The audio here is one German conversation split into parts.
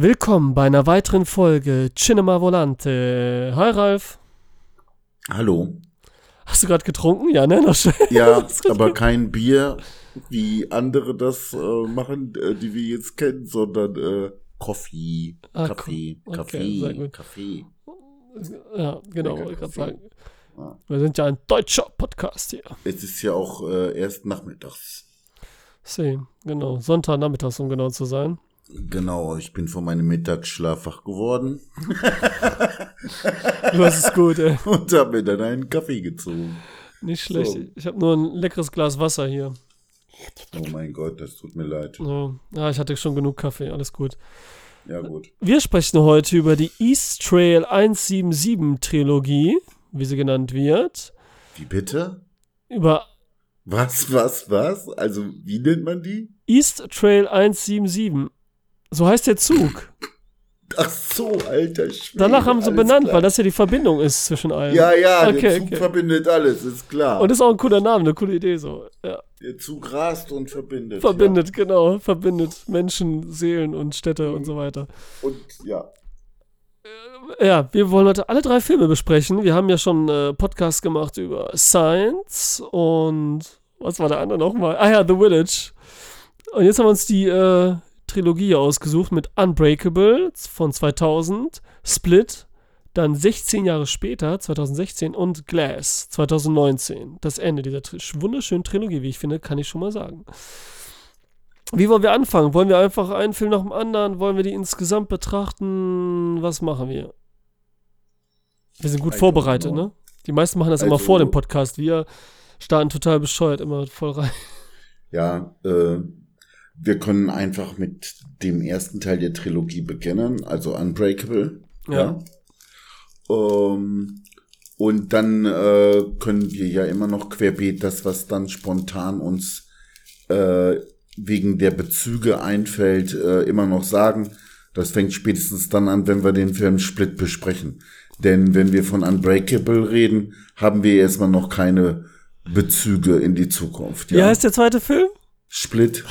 Willkommen bei einer weiteren Folge Cinema Volante. Hi Ralf. Hallo. Hast du gerade getrunken? Ja, ne? Noch schnell. Ja, aber kein Bier, wie andere das äh, machen, äh, die wir jetzt kennen, sondern äh, Coffee, Ah, Kaffee, co- okay, Kaffee. Kaffee. Ja, genau, wollte ich gerade Kaffee. sagen. Ja. Wir sind ja ein deutscher Podcast hier. Es ist ja auch äh, erst nachmittags. See, genau. Sonntagnachmittags, um genau zu sein. Genau, ich bin von meinem Mittagsschlaf wach geworden Du hast es gut, ey. und habe mir dann einen Kaffee gezogen. Nicht schlecht. So. Ich habe nur ein leckeres Glas Wasser hier. Oh mein Gott, das tut mir leid. Ja, ja, ich hatte schon genug Kaffee, alles gut. Ja gut. Wir sprechen heute über die East Trail 177 Trilogie, wie sie genannt wird. Wie bitte? Über Was, was, was? Also, wie nennt man die? East Trail 177. So heißt der Zug. Ach so, alter Schwede. Danach haben sie benannt, klar. weil das ja die Verbindung ist zwischen allen. Ja, ja, Okay, der Zug okay. verbindet alles, ist klar. Und ist auch ein cooler Name, eine coole Idee so. Ja. der Zug rast und verbindet. Verbindet, genau. Verbindet Menschen, Seelen und Städte und so weiter. Ja. Und ja, Ja, wir wollen heute alle drei Filme besprechen. Wir haben ja schon äh, Podcast gemacht über Science und was war der andere nochmal? Ah ja, The Village. Und jetzt haben wir uns die äh, Trilogie ausgesucht mit Unbreakable von 2000, Split, dann 16 Jahre später, 2016 und Glass 2019. Das Ende dieser tri wunderschönen Trilogie, wie ich finde, kann ich schon mal sagen. Wie wollen wir anfangen? Wollen wir einfach einen Film nach dem anderen? Wollen wir die insgesamt betrachten? Was machen wir? Wir sind gut don't vorbereitet, ne? Die meisten machen das immer vor Also- dem Podcast. Wir starten total bescheuert immer voll rein. ja, äh, wir können einfach mit dem ersten Teil der Trilogie beginnen, also Unbreakable. Ja. Ähm, und dann äh, können wir ja immer noch querbeet das, was dann spontan uns äh, wegen der Bezüge einfällt, äh, immer noch sagen. Das fängt spätestens dann an, wenn wir den Film Split besprechen. Denn wenn wir von Unbreakable reden, haben wir erstmal noch keine Bezüge in die Zukunft. Wie heißt der zweite Film? Split.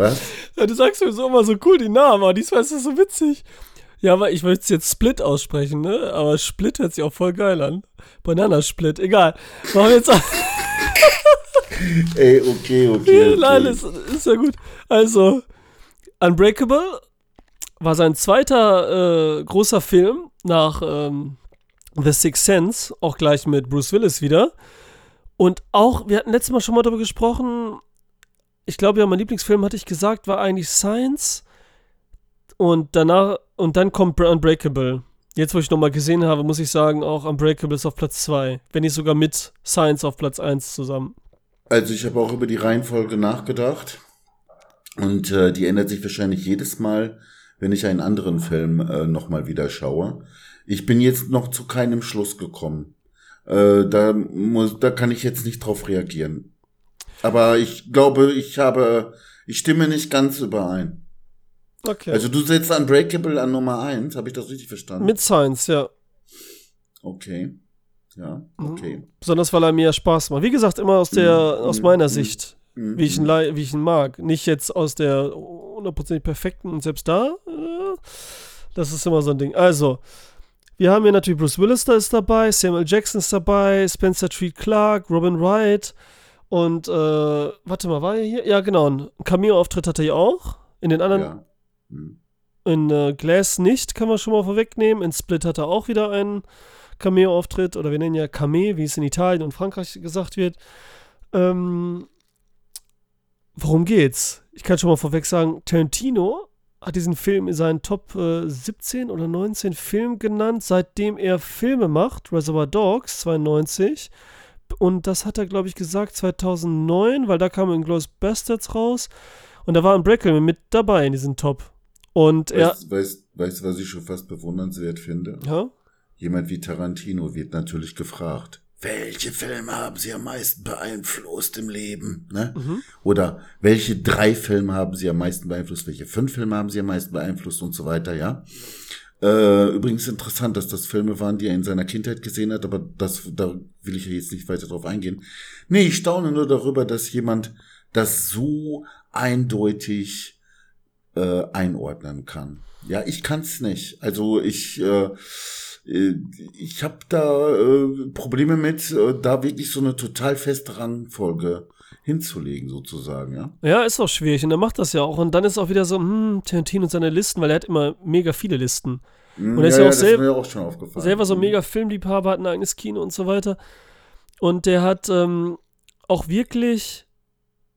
Was? Ja, du sagst mir so immer so cool die Namen, aber diesmal ist das so witzig. Ja, aber ich möchte es jetzt Split aussprechen, ne? Aber Split hört sich auch voll geil an. Bananasplit, egal. Machen wir jetzt. Ey, okay, okay. okay. Nein, ist, ist ja gut. Also, Unbreakable war sein zweiter äh, großer Film nach ähm, The Sixth Sense, auch gleich mit Bruce Willis wieder. Und auch, wir hatten letztes Mal schon mal darüber gesprochen, ich glaube ja, mein Lieblingsfilm, hatte ich gesagt, war eigentlich Science. Und danach, und dann kommt Unbreakable. Jetzt, wo ich nochmal gesehen habe, muss ich sagen, auch Unbreakable ist auf Platz 2. Wenn nicht sogar mit Science auf Platz 1 zusammen. Also ich habe auch über die Reihenfolge nachgedacht. Und äh, die ändert sich wahrscheinlich jedes Mal, wenn ich einen anderen Film äh, nochmal wieder schaue. Ich bin jetzt noch zu keinem Schluss gekommen. Äh, da, muss, da kann ich jetzt nicht drauf reagieren. Aber ich glaube, ich habe, ich stimme nicht ganz überein. Okay. Also du setzt Unbreakable an Nummer eins, habe ich das richtig verstanden? mit Science, ja. Okay. Ja, okay. Besonders weil er mir Spaß macht. Wie gesagt, immer aus der, Mhm. aus meiner Mhm. Sicht, Mhm. wie ich ihn, wie ich ihn mag. Nicht jetzt aus der hundertprozentig perfekten und selbst da, äh, das ist immer so ein Ding. Also, wir haben hier natürlich Bruce Willis da ist dabei, Samuel Jackson ist dabei, Spencer Treat Clark, Robin Wright und, äh, warte mal, war er hier? Ja, genau, ein Cameo-Auftritt hat er hier auch. In den anderen, Ja. Mhm. in äh, Glass nicht, kann man schon mal vorwegnehmen. In Split hat er auch wieder einen Cameo-Auftritt, oder wir nennen ja Camé, wie es in Italien und Frankreich gesagt wird. Ähm, worum geht's? Ich kann schon mal vorweg sagen, Tarantino hat diesen Film in seinen Top äh, 17 oder 19 Filmen genannt, seitdem er Filme macht. Reservoir Dogs 92. Und das hat er, glaube ich, gesagt 2009, weil da kam Inglourious Bastards raus. Und da war Unbreakable mit dabei in diesem Top. Und er. Weißt, weißt, weißt du, was ich schon fast bewundernswert finde? Ja? Jemand wie Tarantino wird natürlich gefragt. Welche Filme haben Sie am meisten beeinflusst im Leben? Ne? Mhm. Oder welche drei Filme haben Sie am meisten beeinflusst? Welche fünf Filme haben Sie am meisten beeinflusst und so weiter, ja? Äh, übrigens interessant, dass das Filme waren, die er in seiner Kindheit gesehen hat, aber das, da will ich ja jetzt nicht weiter drauf eingehen. Nee, ich staune nur darüber, dass jemand das so eindeutig äh, einordnen kann. Ja, ich kann's nicht. Also ich äh, äh ich habe da äh, Probleme mit, äh, da wirklich so eine total feste Rangfolge hinzulegen, sozusagen, ja. Ja, ist auch schwierig und er macht das ja auch. Und dann ist auch wieder so, hm, Tarantino und seine Listen, weil er hat immer mega viele Listen. Hm, Und er ist ja, auch, selber, auch schon aufgefallen. selber so ein Hm. mega Filmliebhaber, hat ein eigenes Kino und so weiter. Und der hat ähm, auch wirklich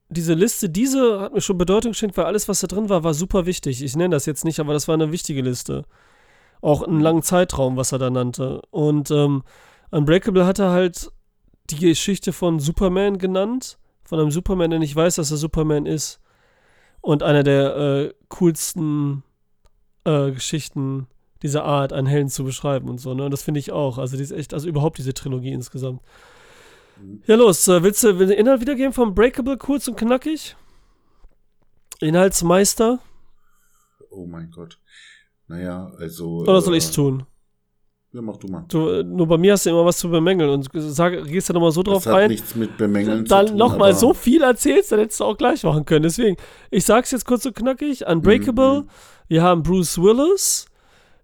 diese Liste, diese hat mir schon Bedeutung geschenkt, weil alles, was da drin war, war super wichtig. Ich nenne das jetzt nicht, aber das war eine wichtige Liste. Auch einen langen Zeitraum, was er da nannte. Und ähm, Unbreakable hat er halt die Geschichte von Superman genannt. Von einem Superman, der nicht weiß, dass er Superman ist. Und einer der äh, coolsten äh, Geschichten dieser Art, einen Helden zu beschreiben und so, ne? Und das finde ich auch. Also, die ist echt, also überhaupt diese Trilogie insgesamt. Ja, los, äh, willst du willst du den Inhalt wiedergeben vom Breakable kurz und knackig? Inhaltsmeister? Oh mein Gott. Naja, also. Oder soll äh, ich's tun? Ja, mach du mal. Du, nur bei mir hast du immer was zu bemängeln und sag, gehst da nochmal so drauf das hat ein. nichts mit Bemängeln zu Dann nochmal so viel erzählst, dann hättest du auch gleich machen können. Deswegen, ich sag's jetzt kurz und knackig. Unbreakable. Mhm. Wir haben Bruce Willis.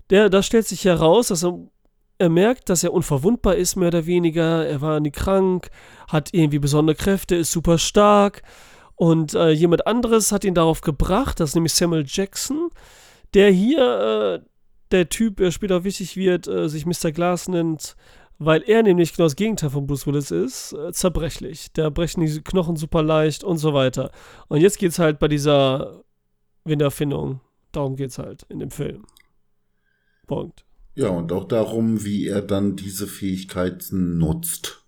Der, da stellt sich heraus, dass er, er merkt, dass er unverwundbar ist, mehr oder weniger. Er war nie krank, hat irgendwie besondere Kräfte, ist super stark. Und äh, jemand anderes hat ihn darauf gebracht, das ist nämlich Samuel Jackson, der hier, äh, der Typ, der später wichtig wird, äh, sich Mr. Glass nennt, weil er nämlich genau das Gegenteil von Bruce Willis ist, äh, zerbrechlich. Der brechen die Knochen super leicht und so weiter. Und jetzt geht's halt bei dieser Winterfindung. Darum geht's halt in dem Film. Punkt. Ja, und auch darum, wie er dann diese Fähigkeiten nutzt.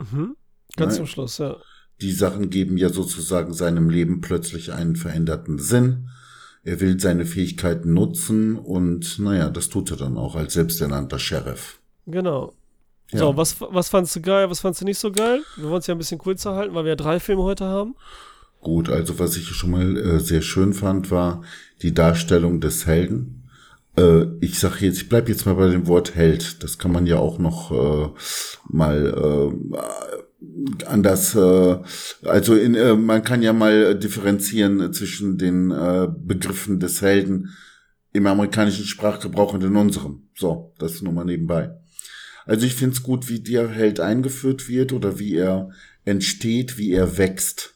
Mhm. Ganz Nein. zum Schluss, ja. Die Sachen geben ja sozusagen seinem Leben plötzlich einen veränderten Sinn. Er will seine Fähigkeiten nutzen und naja, das tut er dann auch als selbsternannter Sheriff. Genau. Ja. So, was, was fandst du geil, was fandst du nicht so geil? Wir wollen es ja ein bisschen kurzer halten, weil wir ja drei Filme heute haben. Gut, also was ich schon mal äh, sehr schön fand, war die Darstellung des Helden. Äh, ich sage jetzt, ich bleib jetzt mal bei dem Wort Held. Das kann man ja auch noch äh, mal äh, anders, äh, also in, äh, man kann ja mal differenzieren zwischen den äh, Begriffen des Helden im amerikanischen Sprachgebrauch und in unserem. So, das nur mal nebenbei. Also ich find's gut, wie der Held eingeführt wird oder wie er entsteht, wie er wächst.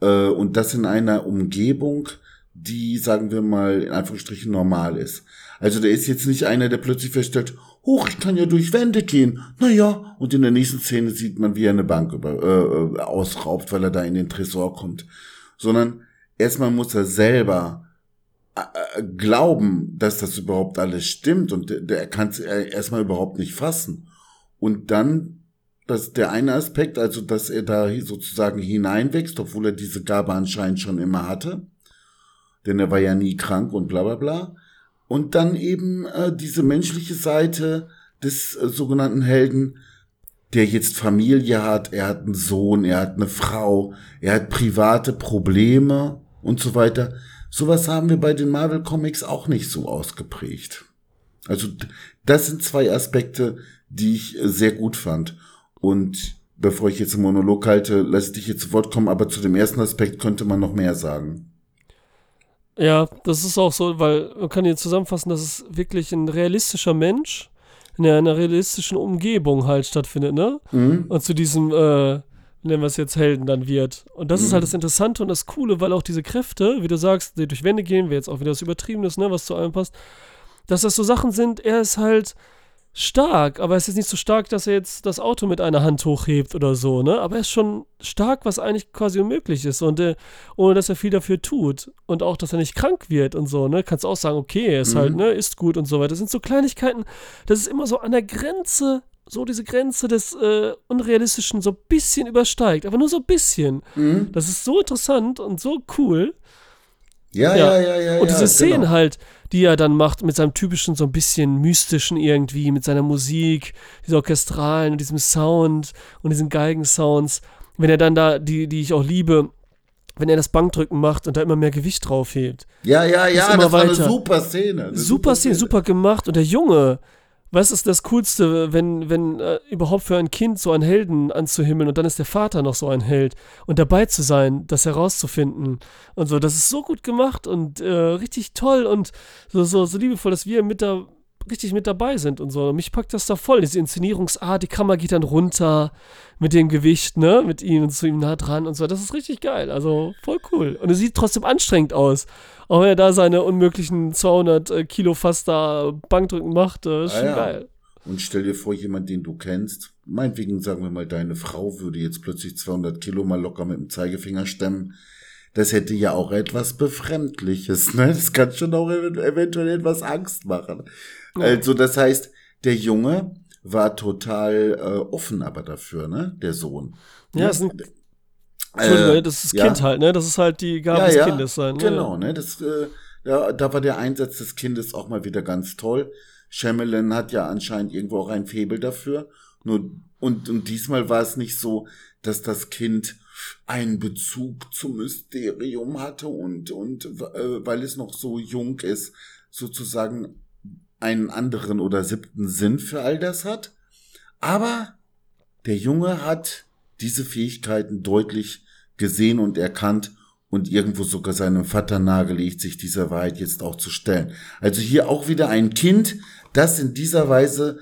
Äh, und das in einer Umgebung, die, sagen wir mal, in Anführungsstrichen normal ist. Also der ist jetzt nicht einer, der plötzlich feststellt, hoch, ich kann ja durch Wände gehen. Naja, und in der nächsten Szene sieht man, wie er eine Bank über, äh, ausraubt, weil er da in den Tresor kommt. Sondern erstmal muss er selber äh, äh, glauben, dass das überhaupt alles stimmt und der, der kann es erstmal überhaupt nicht fassen. Und dann, das ist der eine Aspekt, also dass er da sozusagen hineinwächst, obwohl er diese Gabe anscheinend schon immer hatte. Denn er war ja nie krank und bla bla bla. Und dann eben äh, diese menschliche Seite des äh, sogenannten Helden, der jetzt Familie hat, er hat einen Sohn, er hat eine Frau, er hat private Probleme und so weiter. Sowas haben wir bei den Marvel Comics auch nicht so ausgeprägt. Also das sind zwei Aspekte, die ich äh, sehr gut fand. Und bevor ich jetzt einen Monolog halte, lasse ich dich jetzt zu Wort kommen, aber zu dem ersten Aspekt könnte man noch mehr sagen. Ja, das ist auch so, weil man kann hier zusammenfassen, dass es wirklich ein realistischer Mensch in einer realistischen Umgebung halt stattfindet, ne? Mhm. Und zu diesem, äh, nennen wir es jetzt Helden dann wird. Und das ist Mhm. halt das Interessante und das Coole, weil auch diese Kräfte, wie du sagst, die durch Wände gehen, wäre jetzt auch wieder das Übertriebenes, ne, was zu allem passt, dass das so Sachen sind, er ist halt stark, aber er ist jetzt nicht so stark, dass er jetzt das Auto mit einer Hand hochhebt oder so, ne? Aber er ist schon stark, was eigentlich quasi unmöglich ist und äh, ohne dass er viel dafür tut und auch, dass er nicht krank wird und so, ne? Kannst auch sagen, okay, er ist Mhm. halt, ne, ist gut und so weiter. Das sind so Kleinigkeiten, das ist immer so an der Grenze, so diese Grenze des äh, Unrealistischen so ein bisschen übersteigt, aber nur so ein bisschen. Mhm. Das ist so interessant und so cool. Ja, Ja. ja, ja, ja. Und ja, diese Szenen genau. halt, die er dann macht, mit seinem typischen, so ein bisschen mystischen irgendwie, mit seiner Musik, diese Orchestralen und diesem Sound und diesen Geigensounds. Wenn er dann da, die, die ich auch liebe, wenn er das Bankdrücken macht und da immer mehr Gewicht drauf hebt. Ja, ja, ja, immer das war eine super Szene. Eine Super Szene, super gemacht. Und der Junge, Was ist das Coolste, wenn, wenn äh, überhaupt für ein Kind so einen Helden anzuhimmeln und dann ist der Vater noch so ein Held und dabei zu sein, das herauszufinden und so, das ist so gut gemacht und äh, richtig toll und so, so, so liebevoll, dass wir mit da richtig mit dabei sind und so. Mich packt das da voll, diese Inszenierungsart, die Kamera geht dann runter mit dem Gewicht, ne, mit ihm und zu ihm nah dran und so. Das ist richtig geil, also voll cool. Und es sieht trotzdem anstrengend aus. Auch wenn er da seine unmöglichen 200 äh, Kilo fast da Bankdrücken macht, äh, ist ah, schon ja. geil. Und stell dir vor, jemand, den du kennst, meinetwegen sagen wir mal, deine Frau würde jetzt plötzlich 200 Kilo mal locker mit dem Zeigefinger stemmen. Das hätte ja auch etwas Befremdliches, ne? Das kann schon auch eventuell etwas Angst machen. Ja. Also, das heißt, der Junge war total äh, offen aber dafür, ne? Der Sohn. Ja, ist ein Entschuldigung, äh, das ist ja. Kind halt, ne? Das ist halt die Gabe ja, des ja, Kindes sein. Ne? Genau, ne? Das, äh, ja, da war der Einsatz des Kindes auch mal wieder ganz toll. Shyamalan hat ja anscheinend irgendwo auch ein Febel dafür. Nur, und, und diesmal war es nicht so, dass das Kind einen Bezug zum Mysterium hatte und, und äh, weil es noch so jung ist, sozusagen einen anderen oder siebten Sinn für all das hat. Aber der Junge hat diese Fähigkeiten deutlich gesehen und erkannt und irgendwo sogar seinem Vater nahegelegt, sich dieser Wahrheit jetzt auch zu stellen. Also hier auch wieder ein Kind, das in dieser Weise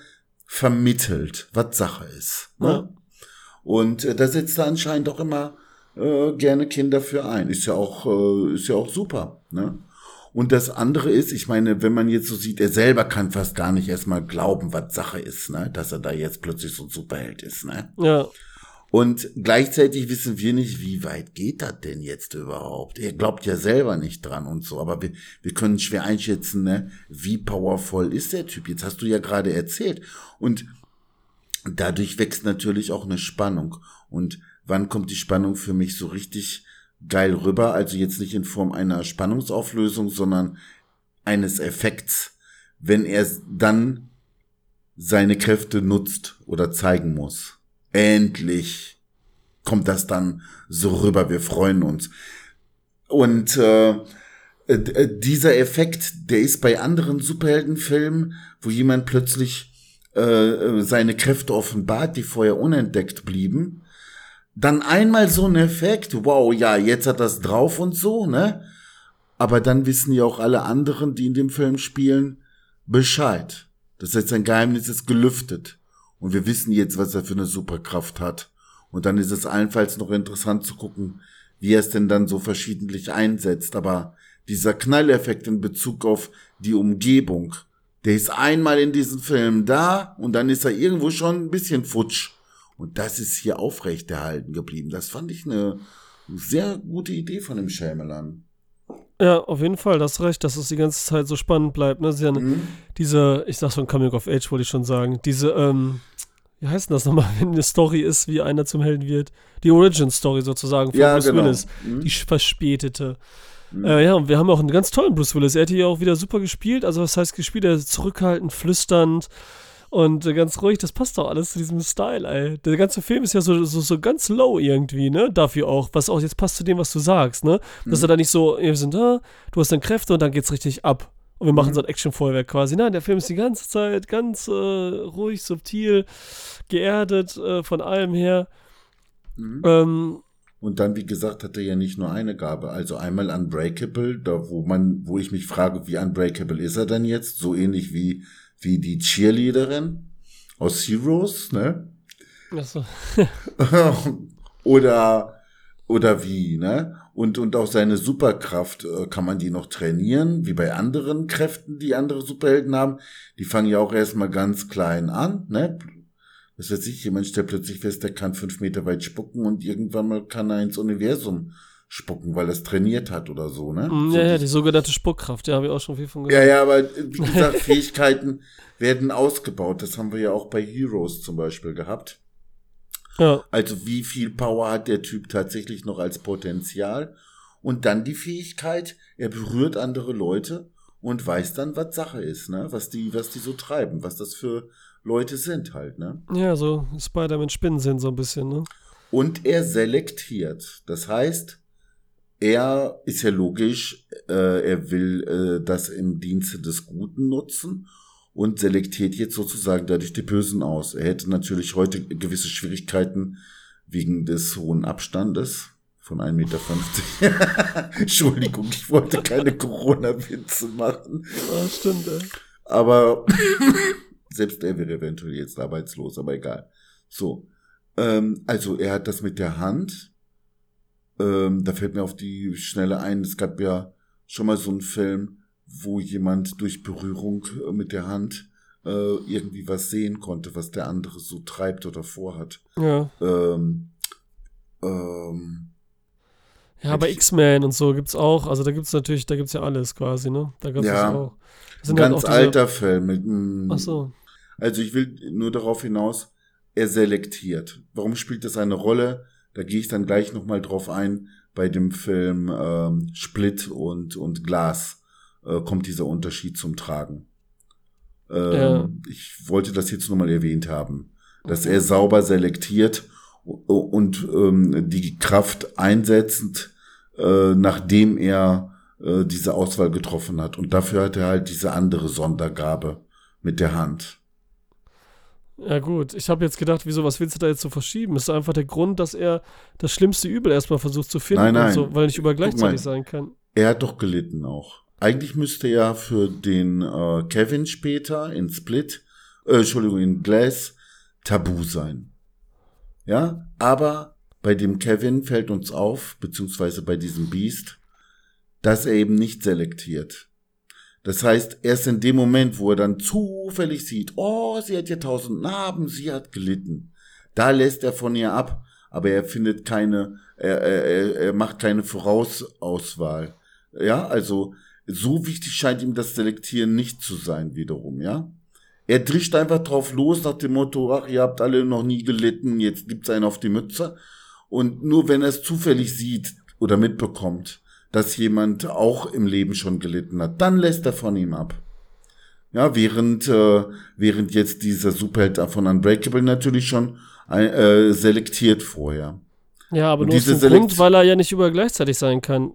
vermittelt, was Sache ist. Ne? Ja. Und äh, da setzt er anscheinend auch immer äh, gerne Kinder für ein. Ist ja auch, äh, ist ja auch super. Ne? Und das andere ist, ich meine, wenn man jetzt so sieht, er selber kann fast gar nicht erstmal glauben, was Sache ist, ne? dass er da jetzt plötzlich so ein Superheld ist. Ne? Ja. Und gleichzeitig wissen wir nicht, wie weit geht das denn jetzt überhaupt? Er glaubt ja selber nicht dran und so, aber wir, wir können schwer einschätzen, ne, wie powervoll ist der Typ. Jetzt hast du ja gerade erzählt. Und dadurch wächst natürlich auch eine Spannung. Und wann kommt die Spannung für mich so richtig geil rüber? Also jetzt nicht in Form einer Spannungsauflösung, sondern eines Effekts, wenn er dann seine Kräfte nutzt oder zeigen muss. Endlich kommt das dann so rüber. Wir freuen uns. Und äh, äh, dieser Effekt, der ist bei anderen Superheldenfilmen, wo jemand plötzlich äh, seine Kräfte offenbart, die vorher unentdeckt blieben. Dann einmal so ein Effekt, wow, ja, jetzt hat das drauf und so, ne? Aber dann wissen ja auch alle anderen, die in dem Film spielen, Bescheid. Das heißt, sein Geheimnis ist gelüftet. Und wir wissen jetzt, was er für eine Superkraft hat. Und dann ist es allenfalls noch interessant zu gucken, wie er es denn dann so verschiedentlich einsetzt. Aber dieser Knalleffekt in Bezug auf die Umgebung, der ist einmal in diesem Film da und dann ist er irgendwo schon ein bisschen futsch. Und das ist hier aufrechterhalten geblieben. Das fand ich eine sehr gute Idee von dem Schämelan. Ja, auf jeden Fall, das recht, dass es die ganze Zeit so spannend bleibt. Ne? Ja mhm. Diese, ich sag schon Coming of Age, wollte ich schon sagen, diese, ähm, wie heißt denn das nochmal, wenn eine Story ist, wie einer zum Helden wird? Die Origin-Story sozusagen von ja, Bruce genau. Willis, mhm. die verspätete. Mhm. Äh, ja, und wir haben auch einen ganz tollen Bruce Willis. Er hat hier auch wieder super gespielt. Also, was heißt gespielt? Er ist zurückhaltend, flüsternd und äh, ganz ruhig. Das passt doch alles zu diesem Style, ey. Der ganze Film ist ja so, so, so ganz low irgendwie, ne? Dafür auch. Was auch jetzt passt zu dem, was du sagst, ne? Dass mhm. er da nicht so, wir sind da, du hast dann Kräfte und dann geht's richtig ab. Und wir machen mhm. so ein Action-Feuerwerk quasi. Nein, der Film ist die ganze Zeit ganz äh, ruhig, subtil, geerdet äh, von allem her. Mhm. Ähm, und dann, wie gesagt, hat er ja nicht nur eine Gabe. Also einmal Unbreakable, da wo man, wo ich mich frage, wie unbreakable ist er denn jetzt? So ähnlich wie, wie die Cheerleaderin aus Heroes, ne? Ach so. oder, oder wie, ne? Und, und auch seine Superkraft, äh, kann man die noch trainieren, wie bei anderen Kräften, die andere Superhelden haben. Die fangen ja auch erstmal ganz klein an, ne? Was weiß ich, jemand stellt plötzlich fest, der kann fünf Meter weit spucken und irgendwann mal kann er ins Universum spucken, weil er es trainiert hat oder so, ne? Mm, ja, so ja, die sogenannte Spuckkraft, ja, habe ich auch schon viel von gehört. Ja, ja, aber wie gesagt, Fähigkeiten werden ausgebaut. Das haben wir ja auch bei Heroes zum Beispiel gehabt. Ja. Also wie viel Power hat der Typ tatsächlich noch als Potenzial? Und dann die Fähigkeit, er berührt andere Leute und weiß dann, was Sache ist, ne? Was die, was die so treiben, was das für Leute sind halt, ne? Ja, so Spider-Man Spinnen sind so ein bisschen, ne? Und er selektiert. Das heißt, er ist ja logisch, äh, er will äh, das im Dienste des Guten nutzen und selektiert jetzt sozusagen dadurch die Bösen aus. Er hätte natürlich heute gewisse Schwierigkeiten wegen des hohen Abstandes von 1,50 Meter. Entschuldigung, ich wollte keine Corona-Witze machen. Ja, stimmt, ey. Aber selbst er wäre eventuell jetzt arbeitslos, aber egal. So. Ähm, also er hat das mit der Hand. Ähm, da fällt mir auf die Schnelle ein, es gab ja schon mal so einen Film, wo jemand durch Berührung äh, mit der Hand äh, irgendwie was sehen konnte, was der andere so treibt oder vorhat. Ja. Ähm, ähm, Ja, bei X-Men und so gibt's auch, also da gibt's natürlich, da gibt's ja alles quasi, ne? Da gibt's Ja. das auch. Das sind ganz halt auch diese, alter Film. Mit, mm, Ach so. Also ich will nur darauf hinaus, er selektiert. Warum spielt das eine Rolle? Da gehe ich dann gleich nochmal drauf ein. Bei dem Film ähm, Split und, und Glas äh, kommt dieser Unterschied zum Tragen. Ähm, Ja. Ich wollte das jetzt nur mal erwähnt haben, dass Okay. er sauber selektiert und, und ähm, die Kraft einsetzend, äh, nachdem er äh, diese Auswahl getroffen hat. Und dafür hat er halt diese andere Sondergabe mit der Hand. Ja gut, ich habe jetzt gedacht, wieso, was willst du da jetzt so verschieben? Ist einfach der Grund, dass er das schlimmste Übel erstmal versucht zu finden Nein, nein. so, weil er nicht über gleichzeitig sein kann. Er hat doch gelitten auch. Eigentlich müsste ja für den äh, Kevin später in Split, äh, Entschuldigung, in Glass tabu sein. Ja, aber bei dem Kevin fällt uns auf, beziehungsweise bei diesem Beast, dass er eben nicht selektiert. Das heißt, erst in dem Moment, wo er dann zufällig sieht, oh, sie hat ja tausend Narben, sie hat gelitten, da lässt er von ihr ab, aber er findet keine, er, er, er- macht keine Vorausauswahl. Ja, also so wichtig scheint ihm das Selektieren nicht zu sein, wiederum, ja. Er drischt einfach drauf los nach dem Motto, ach, ihr habt alle noch nie gelitten, jetzt gibt's einen auf die Mütze. Und nur wenn er es zufällig sieht oder mitbekommt, dass jemand auch im Leben schon gelitten hat, dann lässt er von ihm ab. Ja, während, äh, während jetzt dieser Superheld von Unbreakable natürlich schon äh, selektiert vorher. Ja, aber Und nur aus diese dem Grund, weil er ja nicht über gleichzeitig sein kann.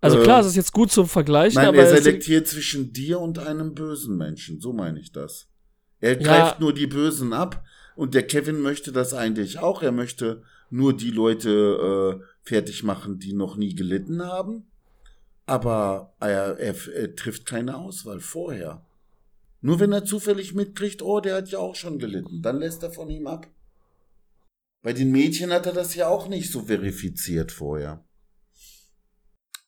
Also Äh, klar, es ist jetzt gut zum Vergleichen, Nein, aber er selektiert zwischen dir und einem bösen Menschen. So meine ich das. Er Ja. greift nur die Bösen ab und der Kevin möchte das eigentlich auch. Er möchte nur die Leute äh, fertig machen, die noch nie gelitten haben. Aber er, er, er trifft keine Auswahl vorher. Nur wenn er zufällig mitkriegt, oh, der hat ja auch schon gelitten, dann lässt er von ihm ab. Bei den Mädchen hat er das ja auch nicht so verifiziert vorher.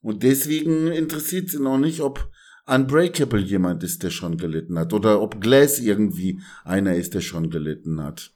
Und deswegen interessiert sie noch nicht, ob Unbreakable jemand ist, der schon gelitten hat. Oder ob Glass irgendwie einer ist, der schon gelitten hat.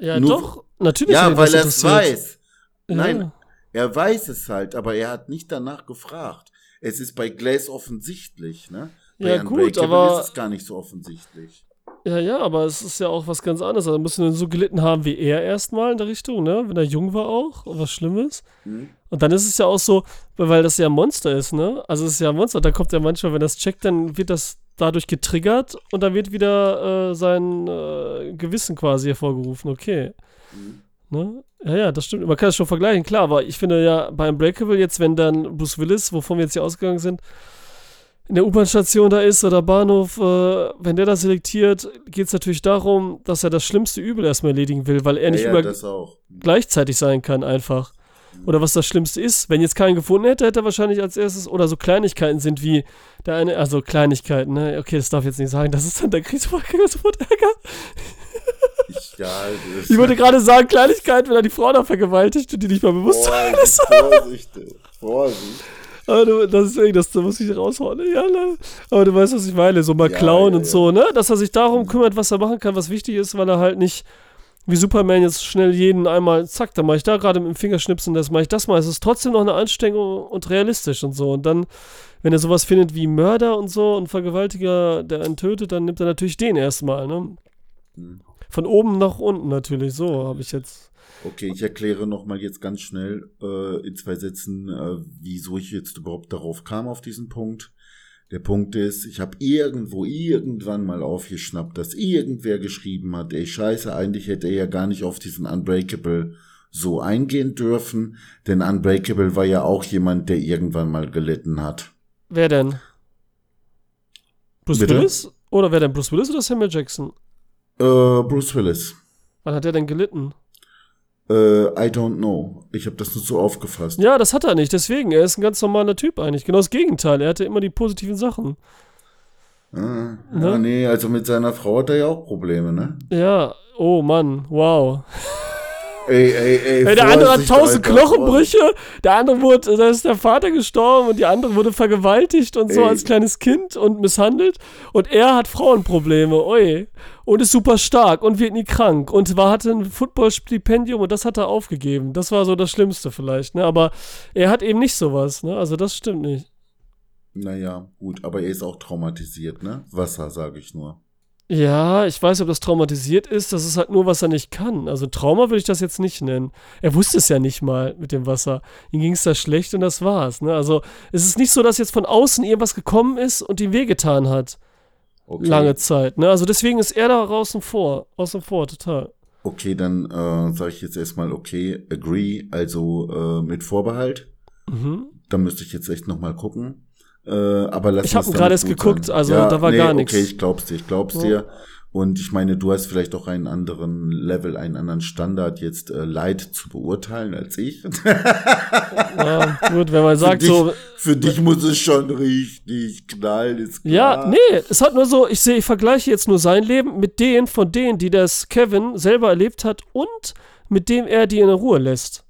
ja nur- doch, natürlich. ja, weil er es interessiert. Weiß. Ja. Nein, er weiß es halt, aber er hat nicht danach gefragt. Es ist bei Glass offensichtlich, ne? Bei Ja, gut, aber- ist es gar nicht so offensichtlich. Ja, ja, aber es ist ja auch was ganz anderes. Also muss er so gelitten haben wie er erstmal in der Richtung, ne? Wenn er jung war auch, was Schlimmes. Hm? Und dann ist es ja auch so, weil das ja ein Monster ist, ne? Also es ist ja ein Monster. Da kommt ja manchmal, wenn das checkt, dann wird das dadurch getriggert und dann wird wieder äh, sein äh, Gewissen quasi hervorgerufen. Okay. Mhm. Ne? Ja, ja, das stimmt. Man kann es schon vergleichen, klar, aber ich finde ja bei Unbreakable jetzt, wenn dann Bruce Willis, wovon wir jetzt hier ausgegangen sind, in der U-Bahn-Station da ist oder Bahnhof, äh, wenn der das selektiert, geht es natürlich darum, dass er das schlimmste Übel erstmal erledigen will, weil er nicht ja, immer ja, das auch. gleichzeitig sein kann einfach. Oder was das Schlimmste ist. Wenn jetzt keinen gefunden hätte, hätte er wahrscheinlich als erstes, oder so Kleinigkeiten sind wie der eine, also Kleinigkeiten, ne? Okay, das darf ich jetzt nicht sagen, das ist dann, da kriegst du sofort, sofort Ärger. Ich, ja, Ich wollte gerade sagen, Kleinigkeiten, wenn er die Frau da vergewaltigt und die nicht mal bewusst Vorsicht, Vorsicht, Vorsicht. Aber du, das ist das, da muss ich raushauen. ne? Ja, ne? Aber du weißt, was ich meine. So mal Ja, klauen ja, und so, ne? Dass er sich darum kümmert, was er machen kann, was wichtig ist, weil er halt nicht wie Superman jetzt schnell jeden einmal, zack, dann mache ich da gerade mit dem Fingerschnipsen, das mache ich das mal. Es ist trotzdem noch eine Anstrengung und realistisch und so. Und dann, wenn er sowas findet wie Mörder und so und Vergewaltiger, der einen tötet, dann nimmt er natürlich den erstmal, ne? Hm. Von oben nach unten natürlich, so habe ich jetzt. Okay, ich erkläre nochmal jetzt ganz schnell äh, in zwei Sätzen, äh, wieso ich jetzt überhaupt darauf kam, auf diesen Punkt. Der Punkt ist, ich habe irgendwo irgendwann mal aufgeschnappt, dass irgendwer geschrieben hat, ey scheiße, eigentlich hätte er ja gar nicht auf diesen Unbreakable so eingehen dürfen, denn Unbreakable war ja auch jemand, der irgendwann mal gelitten hat. Wer denn? Bruce Bitte? Willis? Oder wer denn? Bruce Willis oder Samuel Jackson? Äh, Bruce Willis. Wann hat er denn gelitten? Äh, I don't know. Ich habe das nur so aufgefasst. Ja, das hat er nicht. Deswegen, er ist ein ganz normaler Typ eigentlich. Genau das Gegenteil. Er hatte immer die positiven Sachen. Ah, Ne? ja, nee, also mit seiner Frau hat er ja auch Probleme, ne? Ja, oh Mann, wow. Ey, ey, ey. Der andere hat tausend Alter, Knochenbrüche, der andere wurde, da ist der Vater gestorben und die andere wurde vergewaltigt und so als kleines Kind und misshandelt. Und er hat Frauenprobleme, oi. Und ist super stark und wird nie krank und war, hatte ein Footballstipendium und das hat er aufgegeben. Das war so das Schlimmste vielleicht, ne? Aber er hat eben nicht sowas, ne? Also das stimmt nicht. Naja, gut, aber er ist auch traumatisiert, ne? Wasser, sage ich nur. Ja, ich weiß, ob das traumatisiert ist. Das ist halt nur, was er nicht kann. Also Trauma würde ich das jetzt nicht nennen. Er wusste es ja nicht mal mit dem Wasser. Ihm ging es da schlecht und das war's. Ne? Also es ist nicht so, dass jetzt von außen irgendwas gekommen ist und ihm wehgetan hat. Okay. Lange Zeit. Ne? Also deswegen ist er da außen vor. Außen vor, total. Okay, dann äh, sage ich jetzt erstmal okay, agree, also äh, mit Vorbehalt. Mhm. Da müsste ich jetzt echt noch mal gucken. Äh, aber lass Ich hab uns gerade erst geguckt, sein. also da war gar nix. Okay, ich glaub's dir, ich glaub's Ja. dir. Und ich meine, du hast vielleicht auch einen anderen Level, einen anderen Standard jetzt äh, Leid zu beurteilen als ich. Ja, gut, wenn man sagt für dich, so, für dich muss es schon richtig knallen, ist klar. Ja, nee, es hat nur so, ich sehe, ich vergleiche jetzt nur sein Leben mit denen von denen, die das Kevin selber erlebt hat und mit dem er die in Ruhe lässt.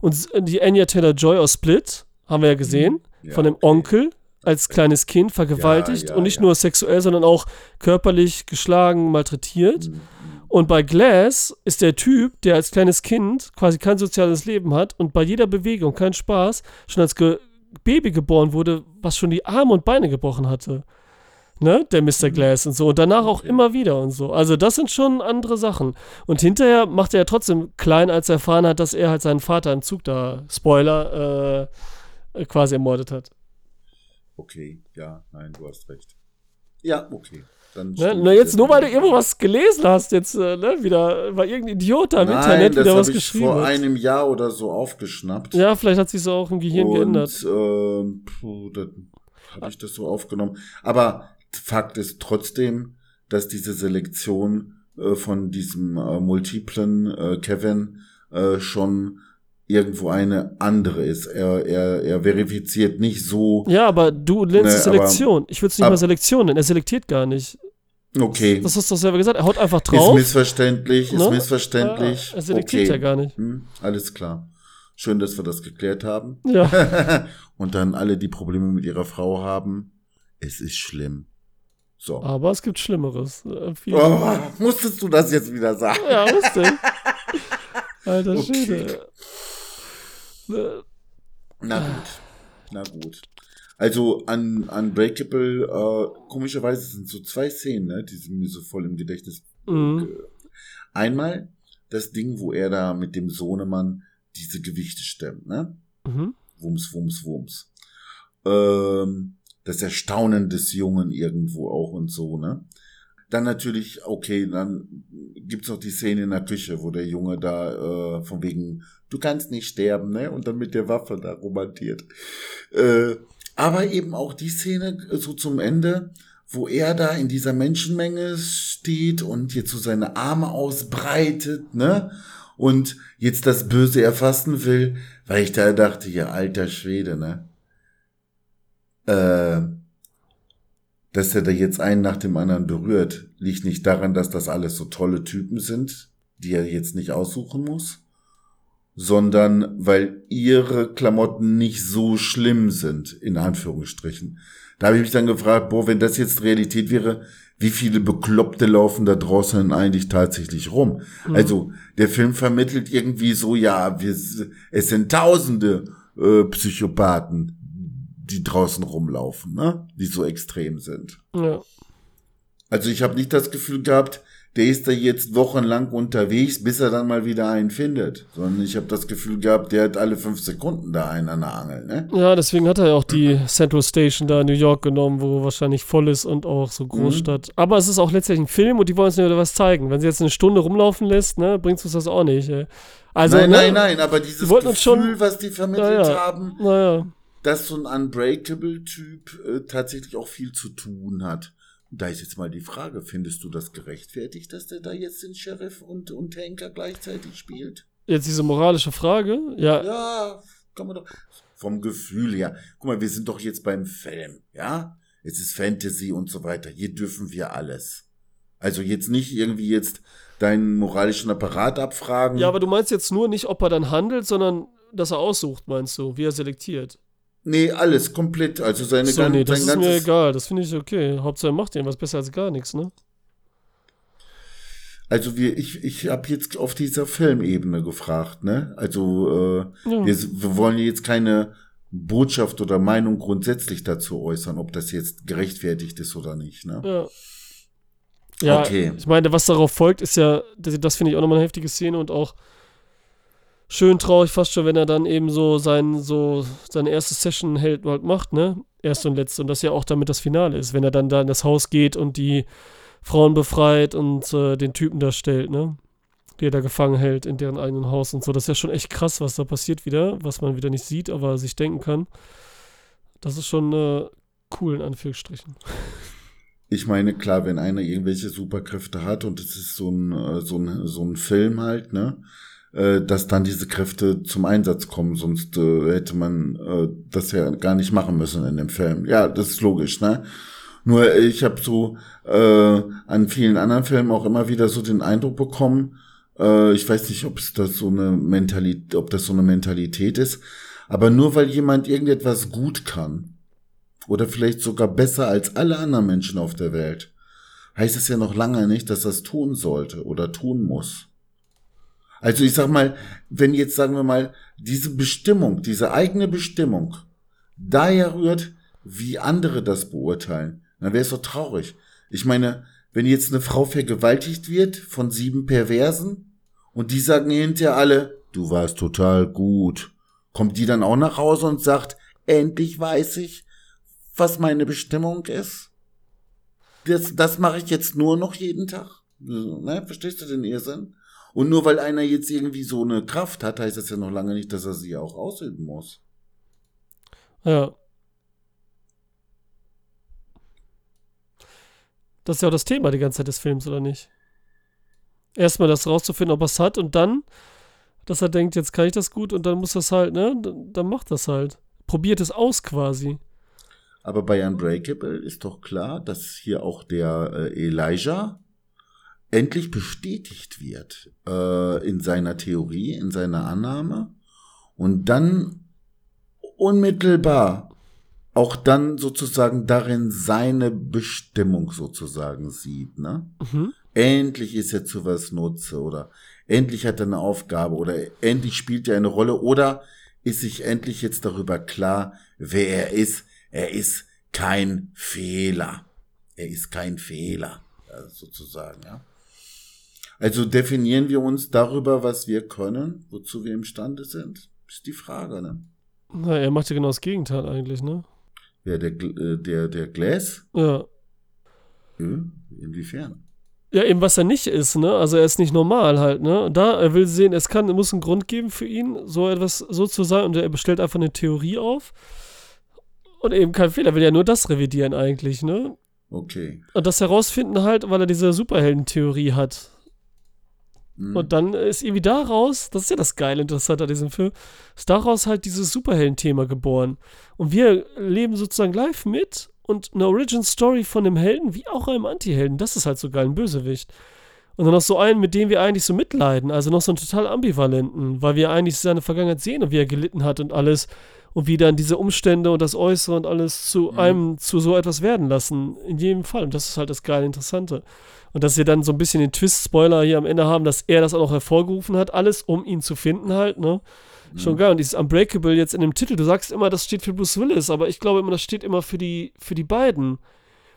Und die Anya Taylor-Joy aus Split, haben wir ja gesehen, Ja, von dem okay. Onkel als kleines Kind vergewaltigt Ja, ja, und nicht ja. nur sexuell, sondern auch körperlich geschlagen, malträtiert. Mhm. Und bei Glass ist der Typ, der als kleines Kind quasi kein soziales Leben hat und bei jeder Bewegung keinen Spaß, schon als Ge Baby geboren wurde, was schon die Arme und Beine gebrochen hatte. Ne, der Mr. Glass und so. Und danach auch immer wieder und so. Also, das sind schon andere Sachen. Und hinterher macht er ja trotzdem klein, als er erfahren hat, dass er halt seinen Vater im Zug da, Spoiler, äh, quasi ermordet hat. Okay, ja, nein, du hast recht. Ja, okay. Dann Ne? stimmt Na, das jetzt nur, weil du erstmal. irgendwo was gelesen hast, jetzt, äh, ne, wieder, weil irgendein Idiot da im Nein, Internet das wieder was ich geschrieben vor hat. einem Jahr oder so aufgeschnappt. Ja, vielleicht hat sich so auch im Gehirn und, geändert. ähm, dann habe ich das so aufgenommen. Aber Fakt ist trotzdem, dass diese Selektion äh, von diesem äh, multiplen äh, Kevin äh, schon irgendwo eine andere ist. Er, er, er verifiziert nicht so, Ja, aber du nennst Ne, Selektion. Ich würde es nicht ab- mal Selektion nennen. Er selektiert gar nicht. okay, Das hast du doch selber gesagt. Er haut einfach ist drauf. missverständlich, ist Ne? missverständlich. Ja, er selektiert okay. ja gar nicht. Hm, alles klar. Schön, dass wir das geklärt haben. Ja. Und dann alle, die Probleme mit ihrer Frau haben, es ist schlimm. So. Aber es gibt Schlimmeres. Äh, Oh, musstest du das jetzt wieder sagen? Ja, wusste ich. Alter Okay. Schwede. Äh, Na gut. Na gut. Also an Unbreakable, äh, komischerweise sind so zwei Szenen, ne, die sind mir so voll im Gedächtnis. Mhm. Einmal das Ding, wo er da mit dem Sohnemann diese Gewichte stemmt, ne? Mhm. Wums, Wums, Wums. Ähm, das Erstaunen des Jungen irgendwo auch und so, ne? Dann natürlich, okay, dann gibt's noch die Szene in der Küche, wo der Junge da äh, von wegen, du kannst nicht sterben, ne? Und dann mit der Waffe da romantiert. Äh, aber eben auch die Szene äh, so zum Ende, wo er da in dieser Menschenmenge steht und jetzt so seine Arme ausbreitet, ne? Und jetzt das Böse erfassen will, weil ich da dachte, ja, alter Schwede, ne? Äh, dass er da jetzt einen nach dem anderen berührt, liegt nicht daran, dass das alles so tolle Typen sind, die er jetzt nicht aussuchen muss, sondern weil ihre Klamotten nicht so schlimm sind, in Anführungsstrichen. Da habe ich mich dann gefragt, boah, wenn das jetzt Realität wäre, wie viele Bekloppte laufen da draußen eigentlich tatsächlich rum? Mhm. Also der Film vermittelt irgendwie so, ja, wir, es sind Tausende äh, Psychopathen, die draußen rumlaufen, ne? Die so extrem sind. Ja. Also ich habe nicht das Gefühl gehabt, der ist da jetzt wochenlang unterwegs, bis er dann mal wieder einen findet. Sondern ich habe das Gefühl gehabt, der hat alle fünf Sekunden da einen an der Angel, ne? ja, deswegen hat er ja auch die Central Station da in New York genommen, wo wahrscheinlich voll ist und auch so Großstadt. Aber es ist auch letztendlich ein Film und die wollen uns nicht wieder was zeigen. Wenn sie jetzt eine Stunde rumlaufen lässt, ne, bringt uns das auch nicht. Ey. Also, nein, ne, nein, nein, aber dieses Gefühl, schon- was die vermittelt Ja, ja. haben, Naja. dass so ein Unbreakable-Typ äh, tatsächlich auch viel zu tun hat. Da ist jetzt mal die Frage, findest du das gerechtfertigt, dass der da jetzt den Sheriff und, und Henker gleichzeitig spielt? Jetzt diese moralische Frage, ja. Ja, kann man doch. Vom Gefühl her. Guck mal, wir sind doch jetzt beim Film, ja? Es ist Fantasy und so weiter. Hier dürfen wir alles. Also jetzt nicht irgendwie jetzt deinen moralischen Apparat abfragen. Ja, aber du meinst jetzt nur nicht, ob er dann handelt, sondern dass er aussucht, meinst du, wie er selektiert. Nee, alles komplett. Also seine So, gan- nee, das ist mir egal. Das finde ich okay. Hauptsache er macht irgendwas besser als gar nichts, ne? Also wir, ich, ich habe jetzt auf dieser Filmebene gefragt, ne? Also äh, Ja. wir, wir wollen jetzt keine Botschaft oder Meinung grundsätzlich dazu äußern, ob das jetzt gerechtfertigt ist oder nicht, ne? Ja. Ja, Okay. ich meine, was darauf folgt, ist ja, das, das finde ich auch nochmal eine heftige Szene und auch schön traurig fast schon, wenn er dann eben so sein, so seine erste Session hält, halt macht, ne? Erste und letzte. Und das ja auch damit das Finale ist, wenn er dann da in das Haus geht und die Frauen befreit und äh, den Typen da stellt, ne? Die er da gefangen hält in deren eigenen Haus und so. Das ist ja schon echt krass, was da passiert wieder, was man wieder nicht sieht, aber sich denken kann. Das ist schon äh, cool, in Anführungsstrichen. Ich meine, klar, wenn einer irgendwelche Superkräfte hat und es ist so ein, äh, so ein, so ein Film halt, ne? Äh, Dass dann diese Kräfte zum Einsatz kommen, sonst äh, hätte man äh, das ja gar nicht machen müssen in dem Film. Ja, das ist logisch, ne? Nur ich habe so äh, an vielen anderen Filmen auch immer wieder so den Eindruck bekommen, äh, ich weiß nicht, ob es das so eine Mentalität, ob das so eine Mentalität ist, aber nur weil jemand irgendetwas gut kann, oder vielleicht sogar besser als alle anderen Menschen auf der Welt, heißt es ja noch lange nicht, dass es tun sollte oder tun muss. Also ich sag mal, wenn jetzt sagen wir mal, diese Bestimmung, diese eigene Bestimmung daher rührt, wie andere das beurteilen, dann wäre es doch traurig. Ich meine, wenn jetzt eine Frau vergewaltigt wird von sieben Perversen und die sagen hinterher alle, du warst total gut, kommt die dann auch nach Hause und sagt, endlich weiß ich, was meine Bestimmung ist. Das, das mache ich jetzt nur noch jeden Tag. Ne? Verstehst du den Irrsinn? Und nur weil einer jetzt irgendwie so eine Kraft hat, heißt das ja noch lange nicht, dass er sie auch ausüben muss. Ja. Das ist ja auch das Thema die ganze Zeit des Films, oder nicht? Erstmal das rauszufinden, ob er es hat und dann, dass er denkt, jetzt kann ich das gut und dann muss das halt, ne? Dann, macht das halt. Probiert es aus quasi. Aber bei Unbreakable ist doch klar, dass hier auch der äh, Elijah endlich bestätigt wird äh, in seiner Theorie, in seiner Annahme und dann unmittelbar auch dann sozusagen darin seine Bestimmung sozusagen sieht, ne? Mhm. Endlich ist er zu was Nutze oder endlich hat er eine Aufgabe oder endlich spielt er eine Rolle oder ist sich endlich jetzt darüber klar, wer er ist. Er ist kein Fehler. Er ist kein Fehler, ja, sozusagen, ja. Also definieren wir uns darüber, was wir können, wozu wir imstande sind, ist die Frage, ne? Na, er macht ja genau das Gegenteil eigentlich, ne? Der, Gl- äh, der, der Glass? Ja. Inwiefern? Ja, eben was er nicht ist, ne? Also er ist nicht normal halt, ne? Und da, er will sehen, es kann, es muss einen Grund geben für ihn, so etwas so zu sein und er bestellt einfach eine Theorie auf. Und eben kein Fehler, er will ja nur das revidieren eigentlich, ne? Okay. Und das herausfinden halt, weil er diese Superhelden-Theorie hat. Hm. Und dann ist irgendwie daraus, das ist ja das Geile, Interessante an diesem Film, ist daraus halt dieses Superhelden-Thema geboren. Und wir leben sozusagen live mit und eine Origin-Story von einem Helden wie auch einem Anti-Helden. Das ist halt so geil, ein Bösewicht. Und dann noch so einen, mit dem wir eigentlich so mitleiden. Also noch so einen total ambivalenten, weil wir eigentlich seine Vergangenheit sehen und wie er gelitten hat und alles. Und wie dann diese Umstände und das Äußere und alles zu Mhm. einem, zu so etwas werden lassen. In jedem Fall. Und das ist halt das geile Interessante. Und dass wir dann so ein bisschen den Twist-Spoiler hier am Ende haben, dass er das auch noch hervorgerufen hat, alles, um ihn zu finden halt, ne? Schon geil. Und dieses Unbreakable jetzt in dem Titel, du sagst immer, das steht für Bruce Willis, aber ich glaube immer, das steht immer für die, für die beiden.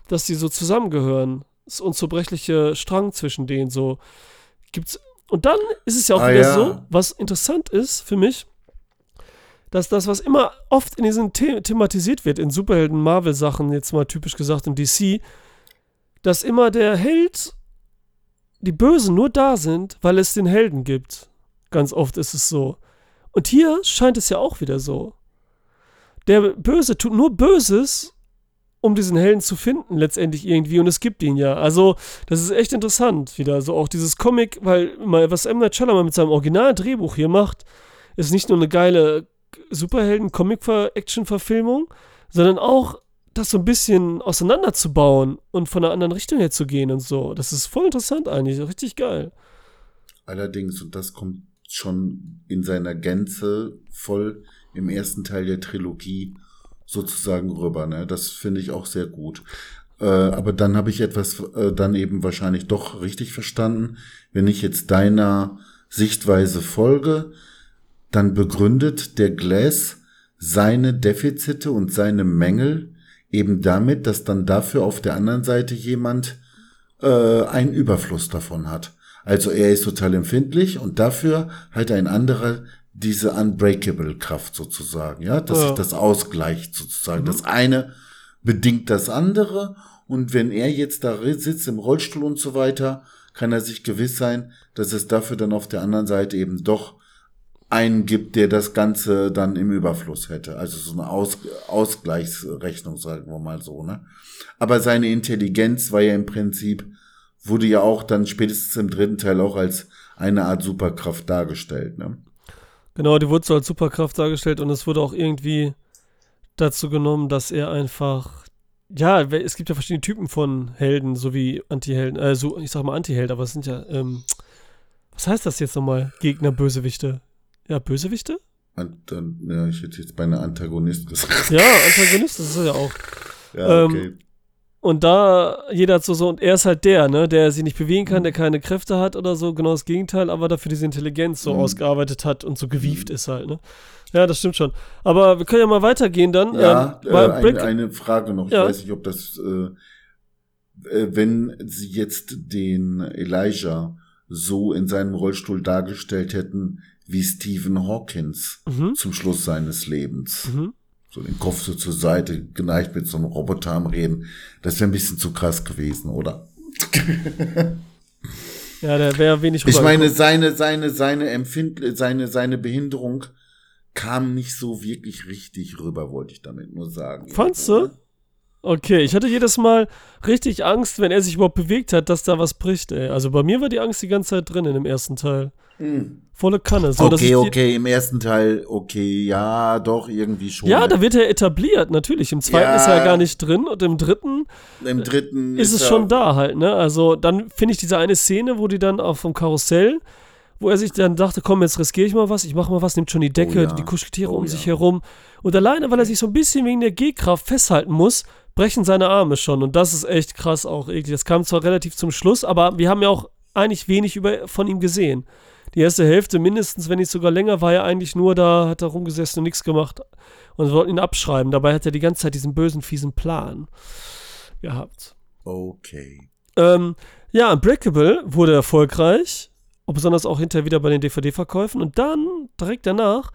Dass die so zusammengehören. Das unzerbrechliche Strang zwischen denen so. Gibt's. Und dann ist es ja auch Ah, wieder ja. so, was interessant ist für mich, dass das, was immer oft in diesen The thematisiert wird, in Superhelden, Marvel-Sachen, jetzt mal typisch gesagt in DC, dass immer der Held, die Bösen nur da sind, weil es den Helden gibt. Ganz oft ist es so. Und hier scheint es ja auch wieder so. Der Böse tut nur Böses, um diesen Helden zu finden, letztendlich irgendwie. Und es gibt ihn ja. Also, das ist echt interessant wieder. So auch dieses Comic, weil was M. Night Shyamalan mit seinem Originaldrehbuch hier macht, ist nicht nur eine geile Superhelden-Comic-Action-Verfilmung, sondern auch das so ein bisschen auseinanderzubauen und von einer anderen Richtung her zu gehen und so. Das ist voll interessant eigentlich, richtig geil. Allerdings, und das kommt schon in seiner Gänze voll im ersten Teil der Trilogie sozusagen rüber. Ne? Das finde ich auch sehr gut. Äh, aber dann habe ich etwas äh, dann eben wahrscheinlich doch richtig verstanden. Wenn ich jetzt deiner Sichtweise folge, dann begründet der Glass seine Defizite und seine Mängel eben damit, dass dann dafür auf der anderen Seite jemand äh, einen Überfluss davon hat. Also er ist total empfindlich und dafür hat ein anderer diese unbreakable Kraft sozusagen, ja, dass ja. sich das ausgleicht sozusagen. Mhm. Das eine bedingt das andere und wenn er jetzt da sitzt im Rollstuhl und so weiter, kann er sich gewiss sein, dass es dafür dann auf der anderen Seite eben doch einen gibt, der das Ganze dann im Überfluss hätte. Also so eine Aus Ausgleichsrechnung, sagen wir mal so, ne? Aber seine Intelligenz war ja im Prinzip, wurde ja auch dann spätestens im dritten Teil auch als eine Art Superkraft dargestellt, ne? Genau, die wurde so als Superkraft dargestellt und es wurde auch irgendwie dazu genommen, dass er einfach ja, es gibt ja verschiedene Typen von Helden, sowie Anti-Helden, äh, so, ich sag mal Anti-Held, aber es sind ja, ähm, was heißt das jetzt nochmal? Gegner, Bösewichte. Ja, Bösewichte? An, ja, ich hätte jetzt bei einer Antagonist gesagt. Ja, Antagonist, das ist er ja auch. Ja, okay. Ähm, und da, jeder hat so, so, und er ist halt der, ne, der sich nicht bewegen kann, der keine Kräfte hat oder so, genau das Gegenteil, aber dafür diese Intelligenz so mhm. ausgearbeitet hat und so gewieft mhm. ist halt, ne. Ja, das stimmt schon. Aber wir können ja mal weitergehen dann. Ja, ähm, äh, eine, eine, Frage noch. Ich ja. weiß nicht, ob das, äh, äh, wenn sie jetzt den Elijah so in seinem Rollstuhl dargestellt hätten, wie Stephen Hawkins mhm. zum Schluss seines Lebens. Mhm. So den Kopf so zur Seite geneigt mit so einem Roboter am Reden. Das wäre ein bisschen zu krass gewesen, oder? ja, der wäre wenig Ich meine, seine, seine, seine Empfind, seine, seine Behinderung kam nicht so wirklich richtig rüber, wollte ich damit nur sagen. Fandst du? Okay, ich hatte jedes Mal richtig Angst, wenn er sich überhaupt bewegt hat, dass da was bricht, ey. Also bei mir war die Angst die ganze Zeit drin in dem ersten Teil. Hm. Volle Kanne. So, okay, okay, im ersten Teil, okay, ja, doch, irgendwie schon. Ja, da wird er etabliert, natürlich. Im zweiten ja, ist er ja gar nicht drin und im dritten, im dritten ist, ist es schon da halt, ne? Also dann finde ich diese eine Szene, wo die dann auch vom Karussell, wo er sich dann dachte, komm, jetzt riskiere ich mal was, ich mache mal was, nimmt schon die Decke, oh ja. die Kuscheltiere oh um ja. sich herum. Und alleine, weil er sich so ein bisschen wegen der G-Kraft festhalten muss, brechen seine Arme schon. Und das ist echt krass auch eklig. Das kam zwar relativ zum Schluss, aber wir haben ja auch eigentlich wenig über, von ihm gesehen die erste Hälfte mindestens, wenn nicht sogar länger, war er eigentlich nur da, hat da rumgesessen und nichts gemacht und wollten ihn abschreiben. Dabei hat er die ganze Zeit diesen bösen, fiesen Plan gehabt. Okay. Ähm, ja, Unbreakable wurde erfolgreich, besonders auch hinterher wieder bei den DVD-Verkäufen und dann, direkt danach,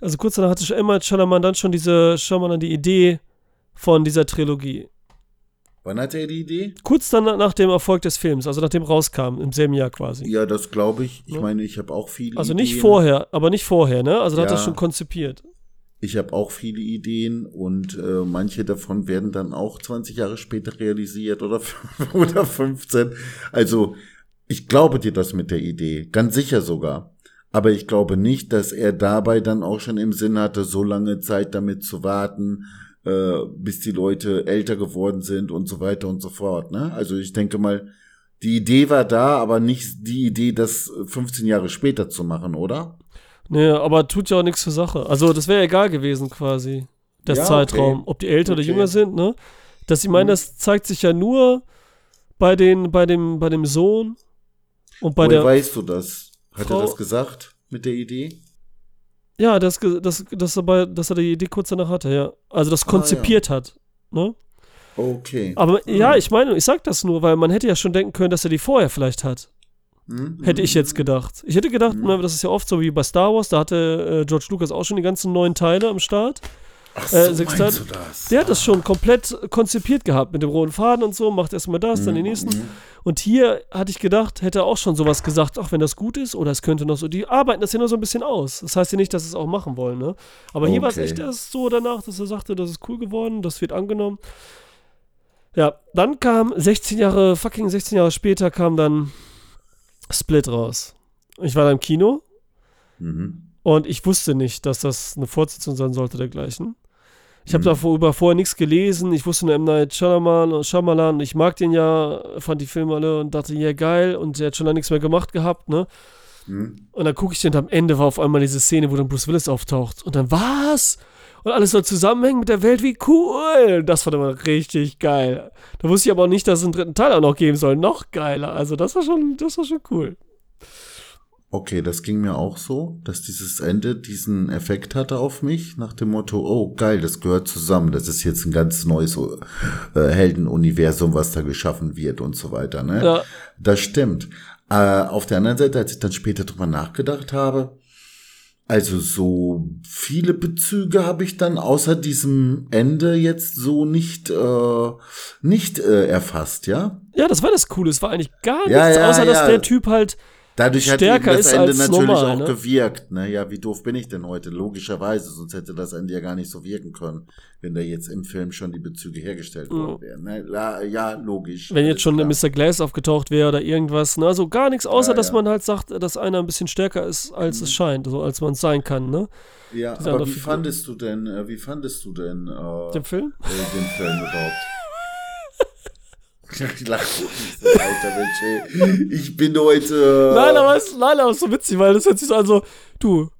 also kurz danach hatte Emma Chalaman dann schon diese, schau mal an die Idee von dieser Trilogie. Wann hatte er die Idee? Kurz dann nach dem Erfolg des Films, also nachdem rauskam, im selben Jahr quasi. Ja, das glaube ich. Ich ja. meine, ich habe auch viele Also nicht Ideen. vorher, aber nicht vorher, ne? Also da ja. hat er schon konzipiert. Ich habe auch viele Ideen und äh, manche davon werden dann auch 20 Jahre später realisiert oder, oder 15. Also ich glaube dir das mit der Idee, ganz sicher sogar. Aber ich glaube nicht, dass er dabei dann auch schon im Sinn hatte, so lange Zeit damit zu warten äh, bis die Leute älter geworden sind und so weiter und so fort. Ne? Also ich denke mal, die Idee war da, aber nicht die Idee, das 15 Jahre später zu machen, oder? Nee, aber tut ja auch nichts zur Sache. Also das wäre egal gewesen quasi, das ja, Zeitraum, okay. ob die älter okay. oder jünger sind, ne? Dass ich meine, mhm. das zeigt sich ja nur bei den, bei dem, bei dem Sohn und bei Woher der. weißt du das? Hat Frau, er das gesagt mit der Idee? Ja, das, das, das aber, dass er die Idee kurz danach hatte, ja. Also das konzipiert ah, ja. hat. Ne? Okay. Aber mhm. ja, ich meine, ich sag das nur, weil man hätte ja schon denken können, dass er die vorher vielleicht hat. Mhm. Hätte ich jetzt gedacht. Ich hätte gedacht, mhm. das ist ja oft so wie bei Star Wars, da hatte äh, George Lucas auch schon die ganzen neuen Teile am Start. Ach Äh, so, meinst Teile. du das? Der hat das schon komplett konzipiert gehabt mit dem roten Faden und so, macht erstmal das, dann den nächsten. Und hier hatte ich gedacht, hätte er auch schon sowas gesagt, auch wenn das gut ist oder es könnte noch so. Die arbeiten das ja nur so ein bisschen aus. Das heißt ja nicht, dass sie es auch machen wollen, ne? Aber hier war es Okay. echt erst so danach, dass er sagte, das ist cool geworden, das wird angenommen. Ja, dann kam 16 Jahre, fucking 16 Jahre später kam dann Split raus. Ich war da im Kino Mhm. und ich wusste nicht, dass das eine Fortsetzung sein sollte dergleichen. Ich habe Mhm. darüber vorher nichts gelesen. Ich wusste nur M. Night Shyamalan und Shyamalan. Ich mag den ja, fand die Filme alle und dachte, ja geil. Und der hat schon lange nichts mehr gemacht gehabt, ne? Mhm. Und dann gucke ich und am Ende war auf einmal diese Szene, wo dann Bruce Willis auftaucht. Und dann, was? Und alles soll zusammenhängen mit der Welt, wie cool. Das fand immer richtig geil. Da wusste ich aber auch nicht, dass es einen dritten Teil auch noch geben soll. Noch geiler. Also das war schon, das war schon cool. Okay, das ging mir auch so, dass dieses Ende diesen Effekt hatte auf mich, nach dem Motto, oh geil, das gehört zusammen, das ist jetzt ein ganz neues äh, Heldenuniversum, was da geschaffen wird und so weiter. Ne? Ja. Das stimmt. Äh, auf der anderen Seite, als ich dann später drüber nachgedacht habe, also so viele Bezüge habe ich dann außer diesem Ende jetzt so nicht äh, nicht äh, erfasst, ja? Ja, das war das Coole. Es war eigentlich gar Ja, nichts, ja, außer dass ja. der Typ halt Dadurch hat eben das Ende natürlich normal, auch ne? gewirkt. Ne? Ja, wie doof bin ich denn heute? Logischerweise, sonst hätte das Ende ja gar nicht so wirken können, wenn da jetzt im Film schon die Bezüge hergestellt worden wären. Ne? La, ja, logisch. Wenn jetzt schon der Alles Mr. Glass aufgetaucht wäre oder irgendwas, ne? Also gar nichts, außer Ja, dass ja. man halt sagt, dass einer ein bisschen stärker ist, als es scheint, so als man es sein kann, ne? klar. Ja, diese aber wie Figur. fandest du denn, äh, wie fandest du denn äh, Den Film? äh, den Film überhaupt? Ich lach doch nicht so, alter Mensch, ey. Ich bin heute. Nein, aber es nein, aber ist so witzig, weil das hört sich so an, so, du,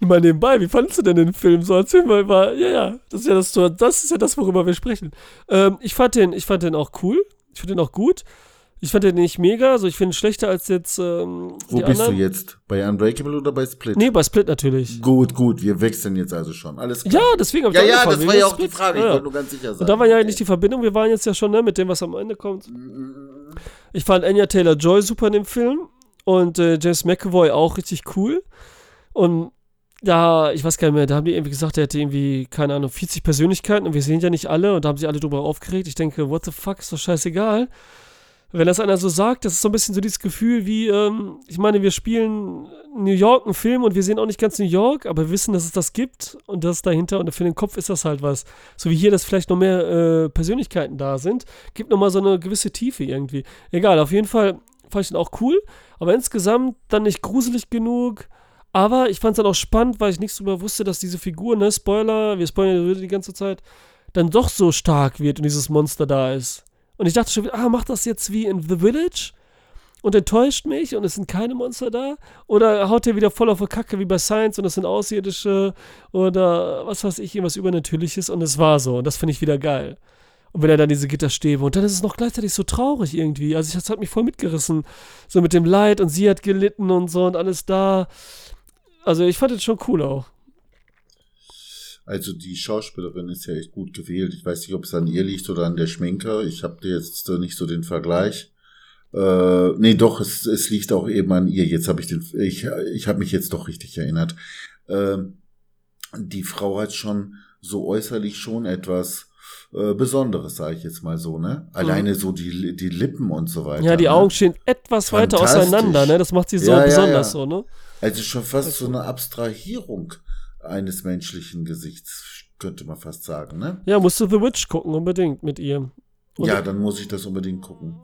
mal nebenbei, wie fandest du denn den Film? So, erzähl mal, mal ja, ja, das ist ja das, das ist ja das, worüber wir sprechen. Ähm, ich fand den, ich fand den auch cool, ich fand den auch gut. Ich fand den nicht mega, also ich finde ihn schlechter als jetzt ähm, Wo die bist anderen. du jetzt? Bei Unbreakable oder bei Split? Nee, bei Split natürlich. Gut, gut, wir wechseln jetzt also schon. Alles klar. Ja, deswegen habe ich Ja, ja, angefangen, das war ja auch die Splits. Frage. Ich Ja, wollte nur ganz sicher sein. Und da war ja nicht die Verbindung, wir waren jetzt ja schon ne, mit dem, was am Ende kommt. Ich fand Anya Taylor-Joy super in dem Film und äh, James McAvoy auch richtig cool. Und da, ich weiß gar nicht mehr, da haben die irgendwie gesagt, er hätte irgendwie, keine Ahnung, 40 Persönlichkeiten und wir sehen ja nicht alle und da haben sich alle drüber aufgeregt. Ich denke, what the fuck, ist doch scheißegal. Wenn das einer so sagt, das ist so ein bisschen so dieses Gefühl wie, ähm, ich meine, wir spielen New York einen Film und wir sehen auch nicht ganz New York, aber wir wissen, dass es das gibt und das dahinter und für den Kopf ist das halt was. So wie hier, dass vielleicht noch mehr äh, Persönlichkeiten da sind, gibt nochmal so eine gewisse Tiefe irgendwie. Egal, auf jeden Fall fand ich den auch cool, aber insgesamt dann nicht gruselig genug. Aber ich fand es dann auch spannend, weil ich nichts darüber wusste, dass diese Figur, ne, Spoiler, wir spoilern die ganze Zeit, dann doch so stark wird und dieses Monster da ist. Und ich dachte schon wieder, ah, macht das jetzt wie in The Village? Und enttäuscht mich und es sind keine Monster da? Oder haut der wieder voll auf die Kacke wie bei Science und es sind Außerirdische oder was weiß ich, irgendwas Übernatürliches und es war so und das finde ich wieder geil. Und wenn er dann diese Gitterstäbe und dann ist es noch gleichzeitig so traurig irgendwie. Also ich, das hat mich voll mitgerissen. So mit dem Leid und sie hat gelitten und so und alles da. Also ich fand es schon cool auch. Also die Schauspielerin ist ja echt gut gewählt. Ich weiß nicht, ob es an ihr liegt oder an der Schminke. Ich habe jetzt äh, nicht so den Vergleich. Äh, nee, doch, es, es liegt auch eben an ihr. Jetzt habe ich den, ich, ich habe mich jetzt doch richtig erinnert. Ähm, die Frau hat schon so äußerlich schon etwas äh, Besonderes, sage ich jetzt mal so, ne? Alleine so die, die Lippen und so weiter. Ja, die ne? Augen stehen etwas weiter auseinander, ne? Das macht sie so Ja, ja, besonders ja. so, ne? Also schon fast so eine Abstrahierung eines menschlichen Gesichts, könnte man fast sagen, ne? Ja, musst du The Witch gucken, unbedingt mit ihr. Und ja, dann muss ich das unbedingt gucken.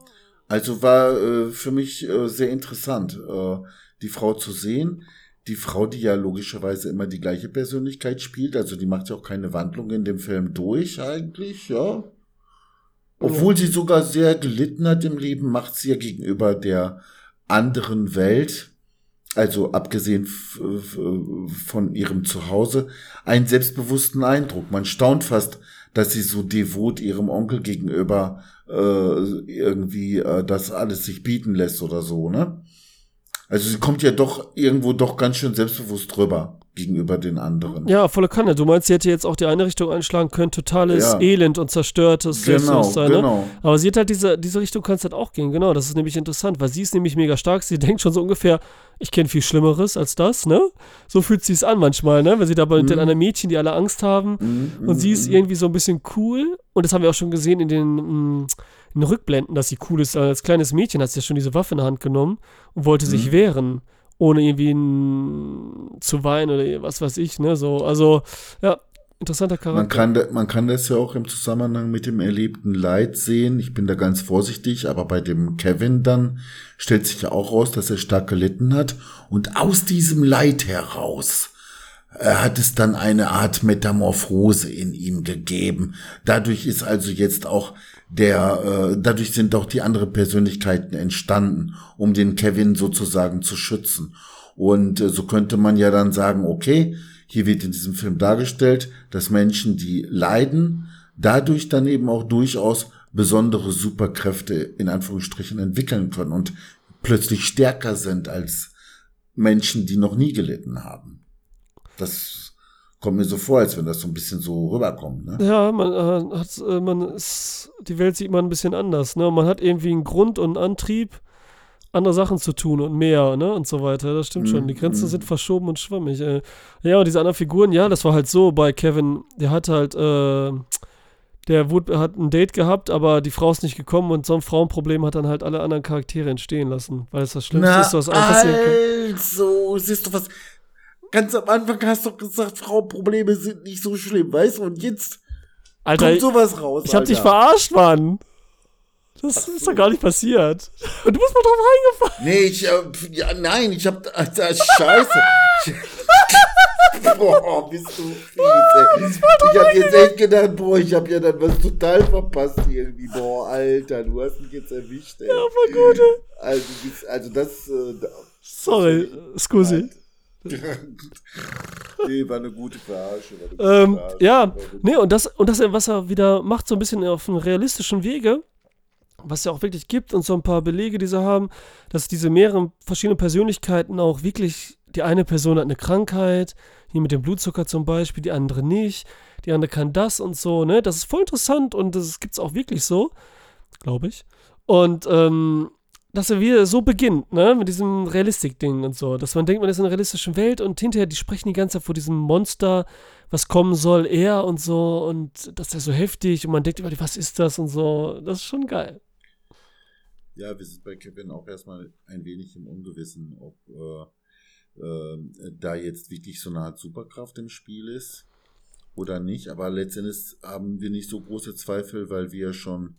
Also war äh, für mich äh, sehr interessant, äh, die Frau zu sehen. Die Frau, die ja logischerweise immer die gleiche Persönlichkeit spielt, also die macht ja auch keine Wandlung in dem Film durch eigentlich, ja. Obwohl sie sogar sehr gelitten hat im Leben, macht sie ja gegenüber der anderen Welt, also abgesehen von ihrem Zuhause, einen selbstbewussten Eindruck. Man staunt fast, dass sie so devot ihrem Onkel gegenüber äh, irgendwie äh, das alles sich bieten lässt oder so, ne? Also sie kommt ja doch irgendwo doch ganz schön selbstbewusst drüber. Gegenüber den anderen. Ja, volle Kanne. Du meinst, sie hätte jetzt auch die eine Richtung einschlagen können, totales Ja. Elend und zerstörtes genau, Selbstbewusstsein, ne? genau. Aber sie hat halt diese, diese Richtung kann es halt auch gehen, genau. Das ist nämlich interessant, weil sie ist nämlich mega stark. Sie denkt schon so ungefähr, ich kenne viel Schlimmeres als das, ne? So fühlt sie es an manchmal, ne? Wenn sie da bei den anderen Mädchen, die alle Angst haben. Mhm, Und sie mhm, ist irgendwie so ein bisschen cool. Und das haben wir auch schon gesehen in den, mm, in den Rückblenden, dass sie cool ist. Als kleines Mädchen hat sie ja schon diese Waffe in der Hand genommen und wollte sich Mhm. wehren, ohne irgendwie mm, zu weinen oder was weiß ich, ne? So, also, ja, interessanter Charakter. Man kann, man kann das ja auch im Zusammenhang mit dem erlebten Leid sehen. Ich bin da ganz vorsichtig, aber bei dem Kevin dann stellt sich ja auch raus, dass er stark gelitten hat. Und aus diesem Leid heraus äh, hat es dann eine Art Metamorphose in ihm gegeben. Dadurch ist also jetzt auch der, äh, dadurch sind auch die anderen Persönlichkeiten entstanden, um den Kevin sozusagen zu schützen. Und äh, so könnte man ja dann sagen, okay, hier wird in diesem Film dargestellt, dass Menschen, die leiden, dadurch dann eben auch durchaus besondere Superkräfte in Anführungsstrichen entwickeln können und plötzlich stärker sind als Menschen, die noch nie gelitten haben. Das kommt mir so vor, als wenn das so ein bisschen so rüberkommt. Ne? Ja, man äh, hat, äh, man ist, die Welt sieht man ein bisschen anders, ne? Man hat irgendwie einen Grund und einen Antrieb, andere Sachen zu tun und mehr, ne? Und so weiter. Das stimmt schon. Die Grenzen Mhm. sind verschoben und schwammig. Äh. Ja, und diese anderen Figuren, ja, das war halt so bei Kevin, der hat halt, äh, der wurde, hat ein Date gehabt, aber die Frau ist nicht gekommen und so ein Frauenproblem hat dann halt alle anderen Charaktere entstehen lassen, weil es das Schlimmste ist, was einem passieren kann. also, siehst du was? Ganz am Anfang hast du gesagt, Frauenprobleme sind nicht so schlimm, weißt du? Und jetzt Alter, kommt sowas raus. ich hab dich Alter. verarscht, Mann. Das Ach ist so. doch gar nicht passiert. Und du bist mal drauf reingefallen. Nee, ich, äh, ja, nein, ich hab, Alter, scheiße. boah, bist du fies. Ich hab jetzt echt gedacht, boah, ich hab ja dann was total verpasst irgendwie. Boah, Alter, du hast mich jetzt erwischt, ey. Ja, voll gut. Also, also das, äh, Sorry, scusi. nee, war eine gute Verarsche. War eine gute Ähm, Verarsche. ja, nee, und das, und das, was er wieder macht, so ein bisschen auf einem realistischen Wege, was es ja auch wirklich gibt und so ein paar Belege, die sie haben, dass diese mehreren verschiedenen Persönlichkeiten auch wirklich, die eine Person hat eine Krankheit, hier mit dem Blutzucker zum Beispiel, die andere nicht, die andere kann das und so, ne? Das ist voll interessant und das gibt's auch wirklich so, glaube ich. Und ähm, dass er wieder so beginnt, ne, mit diesem Realistik-Ding und so, dass man denkt, man ist in einer realistischen Welt und hinterher, die sprechen die ganze Zeit vor diesem Monster, was kommen soll, er und so und das ist so heftig und man denkt immer, was ist das und so, das ist schon geil. Ja, wir sind bei Kevin auch erstmal ein wenig im Ungewissen, ob äh, äh, da jetzt wirklich so eine Art Superkraft im Spiel ist oder nicht. Aber letztendlich haben wir nicht so große Zweifel, weil wir schon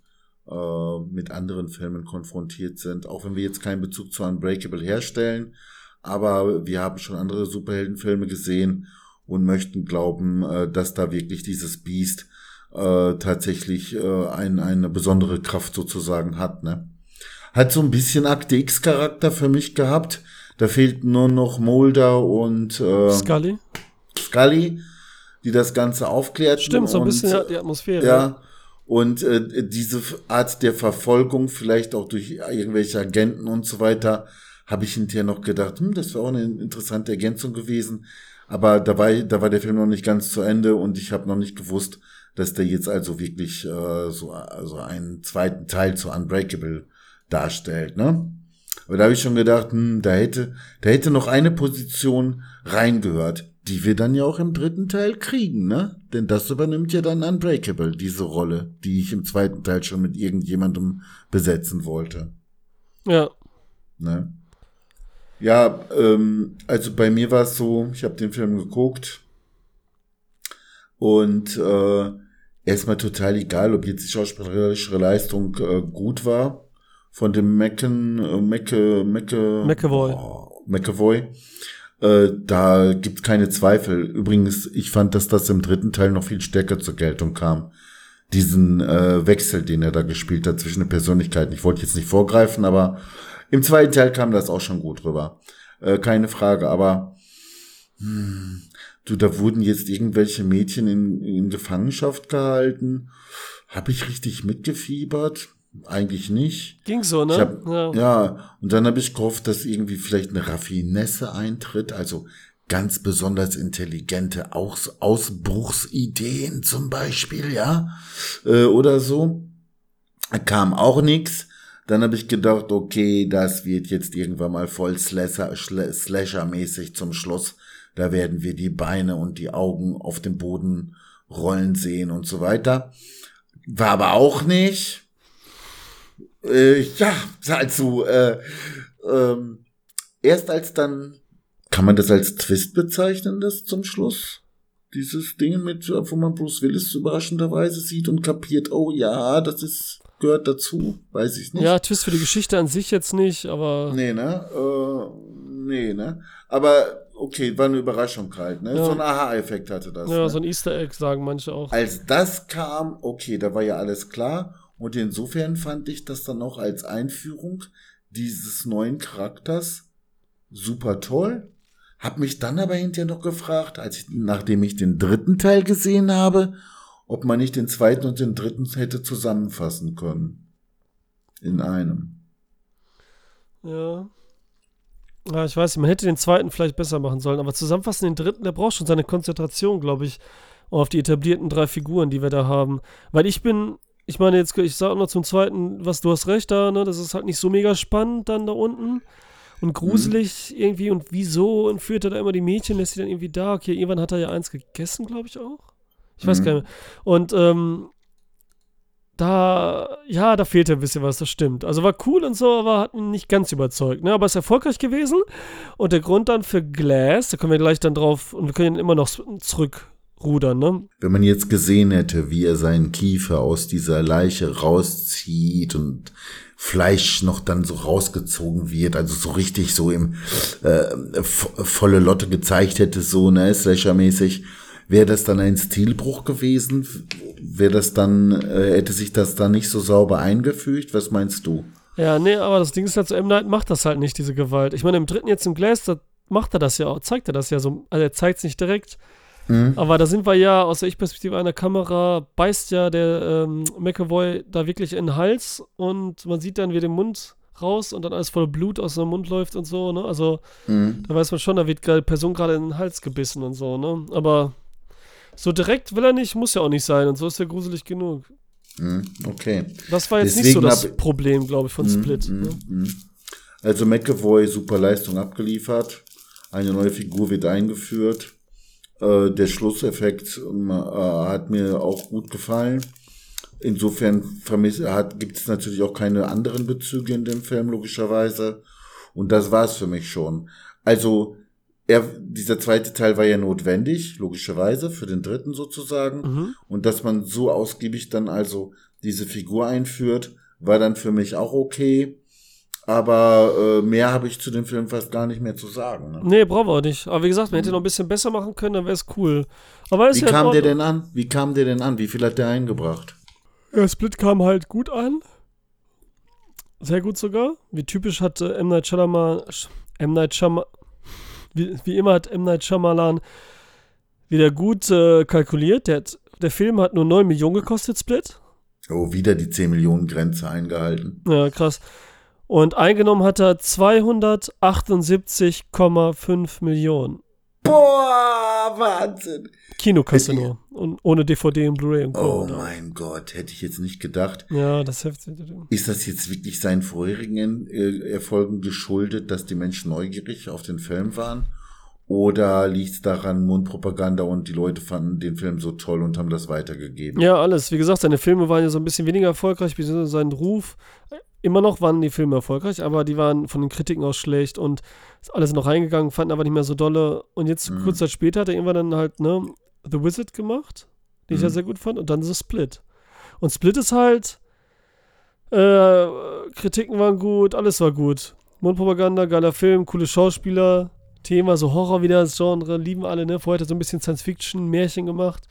äh, mit anderen Filmen konfrontiert sind. Auch wenn wir jetzt keinen Bezug zu Unbreakable herstellen, aber wir haben schon andere Superheldenfilme gesehen und möchten glauben, äh, dass da wirklich dieses Biest äh, tatsächlich äh, ein, eine besondere Kraft sozusagen hat. Ne? Hat so ein bisschen Akte X-Charakter für mich gehabt. Da fehlten nur noch Mulder und äh, Scully? Scully, die das Ganze aufklärten. Stimmt, so ein und, bisschen ja, die Atmosphäre. ja. Und äh, diese Art der Verfolgung, vielleicht auch durch irgendwelche Agenten und so weiter, habe ich hinterher noch gedacht, hm, das wäre auch eine interessante Ergänzung gewesen. Aber da war, da war der Film noch nicht ganz zu Ende und ich habe noch nicht gewusst, dass der jetzt also wirklich äh, so also einen zweiten Teil zu Unbreakable darstellt. Ne? Aber da habe ich schon gedacht, hm, da hätte, da hätte noch eine Position reingehört, die wir dann ja auch im dritten Teil kriegen, ne? Denn das übernimmt ja dann Unbreakable, diese Rolle, die ich im zweiten Teil schon mit irgendjemandem besetzen wollte. Ja. Ne? Ja, ähm, also bei mir war es so, ich habe den Film geguckt und äh, erstmal total egal, ob jetzt die schauspielerische Leistung äh, gut war von dem Mecken, äh, Mecke, Mecke, McAvoy. Oh, McAvoy. Äh, da gibt keine Zweifel. Übrigens, ich fand, dass das im dritten Teil noch viel stärker zur Geltung kam. Diesen äh, Wechsel, den er da gespielt hat zwischen den Persönlichkeiten. Ich wollte jetzt nicht vorgreifen, aber im zweiten Teil kam das auch schon gut rüber. Äh, keine Frage, aber hm, du, da wurden jetzt irgendwelche Mädchen in, in Gefangenschaft gehalten. Habe ich richtig mitgefiebert? Eigentlich nicht. Ging so, ne? Hab, ja. ja. und dann habe ich gehofft, dass irgendwie vielleicht eine Raffinesse eintritt. Also ganz besonders intelligente Aus Ausbruchsideen zum Beispiel, ja, äh, oder so. Kam auch nix. Dann habe ich gedacht, okay, das wird jetzt irgendwann mal voll Slasher-mäßig zum Schluss. Da werden wir die Beine und die Augen auf dem Boden rollen sehen und so weiter. War aber auch nicht. Äh, ja, also, äh, ähm, erst als dann, kann man das als Twist bezeichnen, das zum Schluss? Dieses Ding mit, wo man Bruce Willis überraschenderweise sieht und kapiert, oh ja, das ist, gehört dazu, weiß ich nicht. Ja, Twist für die Geschichte an sich jetzt nicht, aber. Nee, ne? Äh, nee, ne? Aber okay, war eine Überraschung halt, ne? Ja. So ein Aha-Effekt hatte das. Ja, ne? so ein Easter Egg sagen manche auch. Als das kam, okay, da war ja alles klar. Und insofern fand ich das dann auch als Einführung dieses neuen Charakters super toll. Hab mich dann aber hinterher noch gefragt, als ich, nachdem ich den dritten Teil gesehen habe, ob man nicht den zweiten und den dritten hätte zusammenfassen können. In einem. Ja. Ja, ich weiß man hätte den zweiten vielleicht besser machen sollen, aber zusammenfassen den dritten, der braucht schon seine Konzentration, glaube ich, auf die etablierten drei Figuren, die wir da haben. Weil ich bin, ich meine, jetzt, ich sage noch zum zweiten, was du hast recht da, ne, das ist halt nicht so mega spannend dann da unten und gruselig irgendwie und wieso und führt er da immer die Mädchen, lässt sie dann irgendwie da, okay, irgendwann hat er ja eins gegessen, glaube ich auch. Ich weiß Mhm. gar nicht mehr. Und, ähm, da, ja, da fehlte ein bisschen was, das stimmt. Also war cool und so, aber hat mich nicht ganz überzeugt. Ne? Aber ist erfolgreich gewesen. Und der Grund dann für Glass, da kommen wir gleich dann drauf, und wir können immer noch zurückrudern, ne? Wenn man jetzt gesehen hätte, wie er seinen Kiefer aus dieser Leiche rauszieht und Fleisch noch dann so rausgezogen wird, also so richtig so im äh, vo- volle Lotte gezeigt hätte, so, ne, Slasher-mäßig, wäre das dann ein Stilbruch gewesen? Wäre das dann, äh, hätte sich das dann nicht so sauber eingefügt? Was meinst du? Ja, nee, aber das Ding ist halt so, M. Night macht das halt nicht, diese Gewalt. Ich meine, im dritten jetzt im Glass, da macht er das ja auch, zeigt er das ja so, also er zeigt es nicht direkt, Mhm. aber da sind wir ja, aus der Ich-Perspektive einer Kamera, beißt ja der ähm, McAvoy da wirklich in den Hals und man sieht dann, wie der Mund raus und dann alles voller Blut aus dem Mund läuft und so, ne? Also, Mhm. da weiß man schon, da wird gerade Person gerade in den Hals gebissen und so, ne? Aber so direkt will er nicht, muss ja auch nicht sein und so ist er gruselig genug. Mhm. Okay. Das war jetzt nicht so Deswegen das Problem, glaube ich, von Split. Mhm, Ne? mhm. Also McAvoy, super Leistung abgeliefert. Eine neue Figur wird eingeführt. Äh, der Schlusseffekt ähm, äh, hat mir auch gut gefallen. Insofern hat, gibt es natürlich auch keine anderen Bezüge in dem Film, logischerweise. Und das war's für mich schon. Also, er, dieser zweite Teil war ja notwendig, logischerweise, für den dritten sozusagen. Mhm. Und dass man so ausgiebig dann also diese Figur einführt, war dann für mich auch okay. Aber äh, mehr habe ich zu dem Film fast gar nicht mehr zu sagen. Ne? Nee, brauchen wir auch nicht. Aber wie gesagt, man hätte noch ein bisschen besser machen können, dann wäre es cool. Aber ist Wie ja kam der denn an? Wie kam der denn an? Wie viel hat der eingebracht? Ja, Split kam halt gut an. Sehr gut sogar. Wie typisch hat äh, M. Night Shyamalan, M. Night Shyamalan, wie, wie immer hat M. Night Shyamalan wieder gut äh, kalkuliert. Der, hat, der Film hat nur 9 Millionen gekostet, Split. Oh, wieder die 10 Millionen Grenze eingehalten. Ja, krass. Und eingenommen hat er 278,5 Millionen. Boah, Wahnsinn. Kinokasse nur. Und ohne DVD und Blu-ray und Co. Oh mein Gott, hätte ich jetzt nicht gedacht. Ja, das heftig. Ist das jetzt wirklich seinen vorherigen äh, Erfolgen geschuldet, dass die Menschen neugierig auf den Film waren? Oder liegt es daran Mundpropaganda und die Leute fanden den Film so toll und haben das weitergegeben? Ja, alles. Wie gesagt, seine Filme waren ja so ein bisschen weniger erfolgreich, beziehungsweise sein Ruf. Immer noch waren die Filme erfolgreich, aber die waren von den Kritiken aus schlecht und ist alles noch reingegangen, fanden aber nicht mehr so dolle. Und jetzt, Mhm. kurz Zeit später, hat er irgendwann dann halt, ne, The Wizard gemacht, den ich ja Mhm. sehr gut fand, und dann The Split. Und Split ist halt, äh, Kritiken waren gut, alles war gut. Mundpropaganda, geiler Film, coole Schauspieler, Thema, so Horror wieder als Genre, lieben alle, ne? Vorher hat er so ein bisschen Science-Fiction, Märchen gemacht.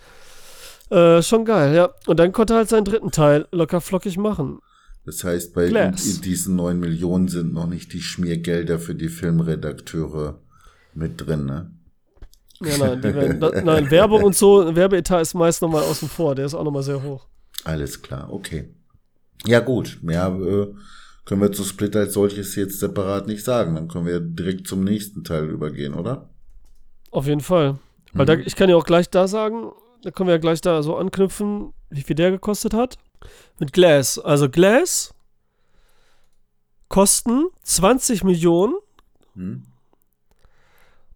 Äh, schon geil, ja. Und dann konnte er halt seinen dritten Teil locker flockig machen. Das heißt, bei Glass. diesen neun Millionen sind noch nicht die Schmiergelder für die Filmredakteure mit drin, ne? Ja, nein, die werden, nein, Werbung und so, Werbeetat ist meist nochmal außen vor, der ist auch nochmal sehr hoch. Alles klar, okay. Ja gut, mehr äh, können wir zu Split als solches jetzt separat nicht sagen. Dann können wir direkt zum nächsten Teil übergehen, oder? Auf jeden Fall. Weil da, Mhm. ich kann ja auch gleich da sagen, da können wir ja gleich da so anknüpfen, wie viel der gekostet hat. Mit Glass. Also Glass kosten 20 Millionen Hm?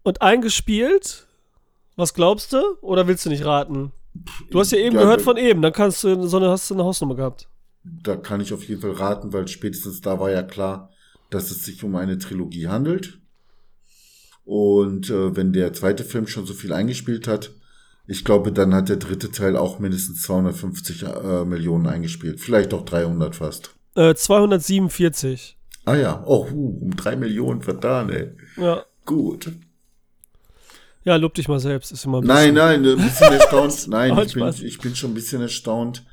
und eingespielt. Was glaubst du? Oder willst du nicht raten? Du hast ja eben Ja, gehört von eben, dann kannst du, so eine, hast du eine Hausnummer gehabt. Da kann ich auf jeden Fall raten, weil spätestens da war ja klar, dass es sich um eine Trilogie handelt. Und äh, wenn der zweite Film schon so viel eingespielt hat, ich glaube, dann hat der dritte Teil auch mindestens 250 äh, Millionen eingespielt. Vielleicht auch 300 fast. Äh, 247. Ah ja, oh, uh, um drei Millionen vertan, ey. Ja. Gut. Ja, lob dich mal selbst. Ist immer ein Nein, bisschen- nein, ein bisschen erstaunt. Nein, ich bin, ich bin schon ein bisschen erstaunt,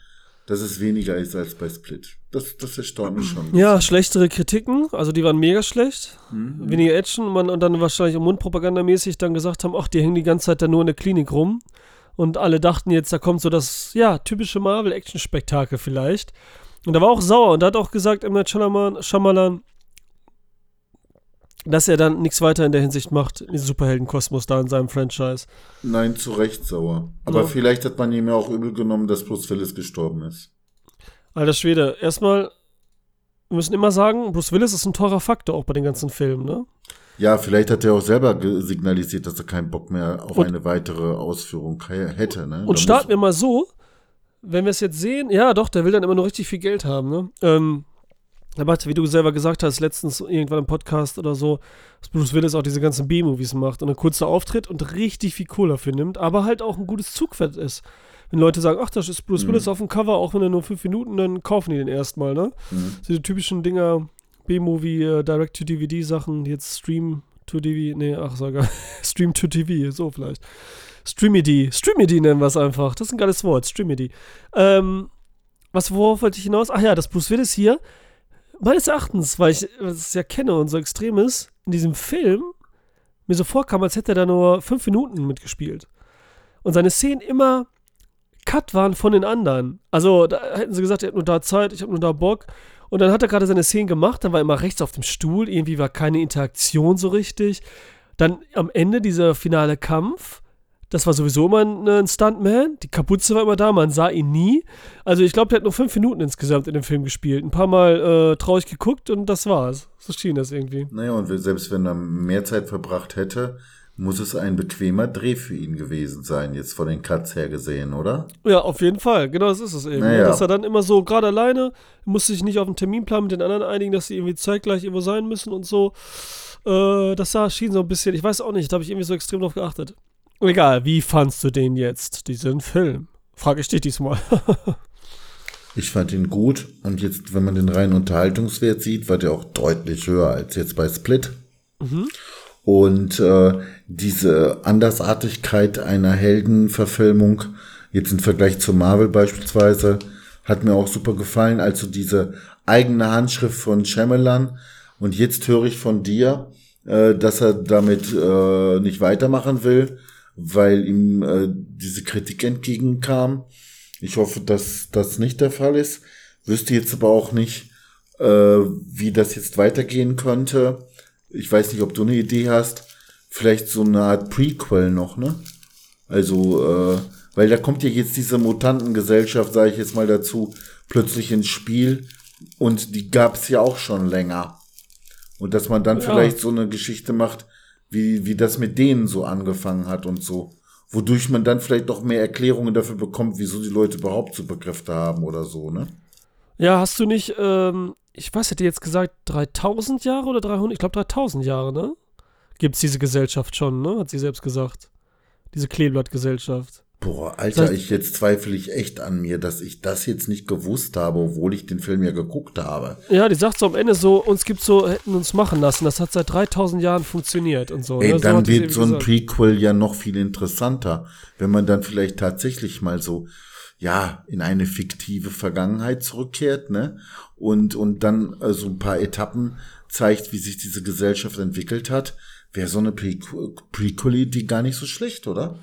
dass es weniger ist als bei Split. Das, das erstaunt mich schon. Ja, schlechtere Kritiken, also die waren mega schlecht. Mhm. Weniger Action man, und dann wahrscheinlich mundpropagandamäßig dann gesagt haben, ach, die hängen die ganze Zeit da nur in der Klinik rum. Und alle dachten jetzt, da kommt so das, ja, typische Marvel-Action-Spektakel vielleicht. Und da war auch sauer und da hat auch gesagt. Night Shyamalan, Shyamalan, dass er dann nichts weiter in der Hinsicht macht, in diesem Superheldenkosmos da in seinem Franchise. Nein, zu Recht sauer. Aber Ja. vielleicht hat man ihm ja auch übel genommen, dass Bruce Willis gestorben ist. Alter Schwede, erstmal, wir müssen immer sagen, Bruce Willis ist ein teurer Faktor auch bei den ganzen Filmen, ne? Ja, vielleicht hat er auch selber signalisiert, dass er keinen Bock mehr auf Und- eine weitere Ausführung hätte. Ne? Und Da starten wir mal so, wenn wir es jetzt sehen, ja doch, der will dann immer nur richtig viel Geld haben, ne? Ähm, er macht, wie du selber gesagt hast, letztens irgendwann im Podcast oder so, dass Bruce Willis auch diese ganzen B-Movies macht und ein kurzer Auftritt und richtig viel Kohle dafür nimmt, aber halt auch ein gutes Zugpferd ist. Wenn Leute sagen, ach, das ist Bruce Mhm. Willis auf dem Cover, auch wenn er nur fünf Minuten, dann kaufen die den erstmal, ne? Mhm. Diese typischen Dinger, B-Movie, äh, Direct-to-DVD-Sachen, jetzt Stream to DVD, nee, ach, sogar Stream to TV, so vielleicht. Streamedy, Streamedy nennen wir es einfach. Das ist ein geiles Wort, Streamedy. Ähm, was, worauf wollte ich hinaus? Ach ja, das Bruce Willis hier, meines Erachtens, weil ich es ja kenne und so extrem ist, in diesem Film mir so vorkam, als hätte er da nur fünf Minuten mitgespielt. Und seine Szenen immer Cut waren von den anderen. Also da hätten sie gesagt, er hat nur da Zeit, ich habe nur da Bock. Und dann hat er gerade seine Szenen gemacht, dann war er immer rechts auf dem Stuhl, irgendwie war keine Interaktion so richtig. Dann am Ende dieser finale Kampf, das war sowieso immer ein, ein Stuntman, die Kapuze war immer da, man sah ihn nie. Also ich glaube, der hat nur fünf Minuten insgesamt in dem Film gespielt. Ein paar Mal äh, traurig geguckt und das war's. So schien das irgendwie. Naja, und selbst wenn er mehr Zeit verbracht hätte, muss es ein bequemer Dreh für ihn gewesen sein, jetzt von den Cuts her gesehen, oder? Ja, auf jeden Fall. Genau das ist es eben. Naja. Dass er dann immer so gerade alleine, musste sich nicht auf einen Terminplan mit den anderen einigen, dass sie irgendwie zeitgleich irgendwo sein müssen und so. Äh, das sah, schien so ein bisschen, ich weiß auch nicht, da habe ich irgendwie so extrem drauf geachtet. Egal, wie fandst du den jetzt, diesen Film? Frage ich dich diesmal. Ich fand ihn gut und jetzt, wenn man den reinen Unterhaltungswert sieht, war der auch deutlich höher als jetzt bei Split. Und äh, diese Andersartigkeit einer Heldenverfilmung, jetzt im Vergleich zu Marvel beispielsweise, hat mir auch super gefallen. Also diese eigene Handschrift von Shyamalan. Und jetzt höre ich von dir, äh, dass er damit äh, nicht weitermachen will, weil ihm äh, diese Kritik entgegenkam. Ich hoffe, dass das nicht der Fall ist. Wüsste jetzt aber auch nicht, äh, wie das jetzt weitergehen könnte. Ich weiß nicht, ob du eine Idee hast. Vielleicht so eine Art Prequel noch, ne? Also, äh, weil da kommt ja jetzt diese Mutantengesellschaft, sage ich jetzt mal dazu, plötzlich ins Spiel. Und die gab es ja auch schon länger. Und dass man dann Ja. vielleicht so eine Geschichte macht, wie, wie das mit denen so angefangen hat und so. Wodurch man dann vielleicht noch mehr Erklärungen dafür bekommt, wieso die Leute überhaupt Superkräfte haben oder so, ne? ja, hast du nicht, ähm, ich weiß, hätte jetzt gesagt 3000 Jahre oder 300? Ich glaube 3000 Jahre, ne? Gibt's diese Gesellschaft schon, ne? Hat sie selbst gesagt. Diese Kleeblattgesellschaft. Boah, Alter, Das heißt- ich jetzt zweifle ich echt an mir, dass ich das jetzt nicht gewusst habe, obwohl ich den Film ja geguckt habe. Ja, die sagt so am Ende so, uns gibt's so, hätten uns machen lassen. Das hat seit 3000 Jahren funktioniert und so. Ey, ne? so dann wird so ein gesagt. Prequel ja noch viel interessanter, wenn man dann vielleicht tatsächlich mal so, ja, in eine fiktive Vergangenheit zurückkehrt, ne? Und, und dann so ein paar Etappen zeigt, wie sich diese Gesellschaft entwickelt hat, wäre so eine Prequel- Prequel-Idee gar nicht so schlecht, oder?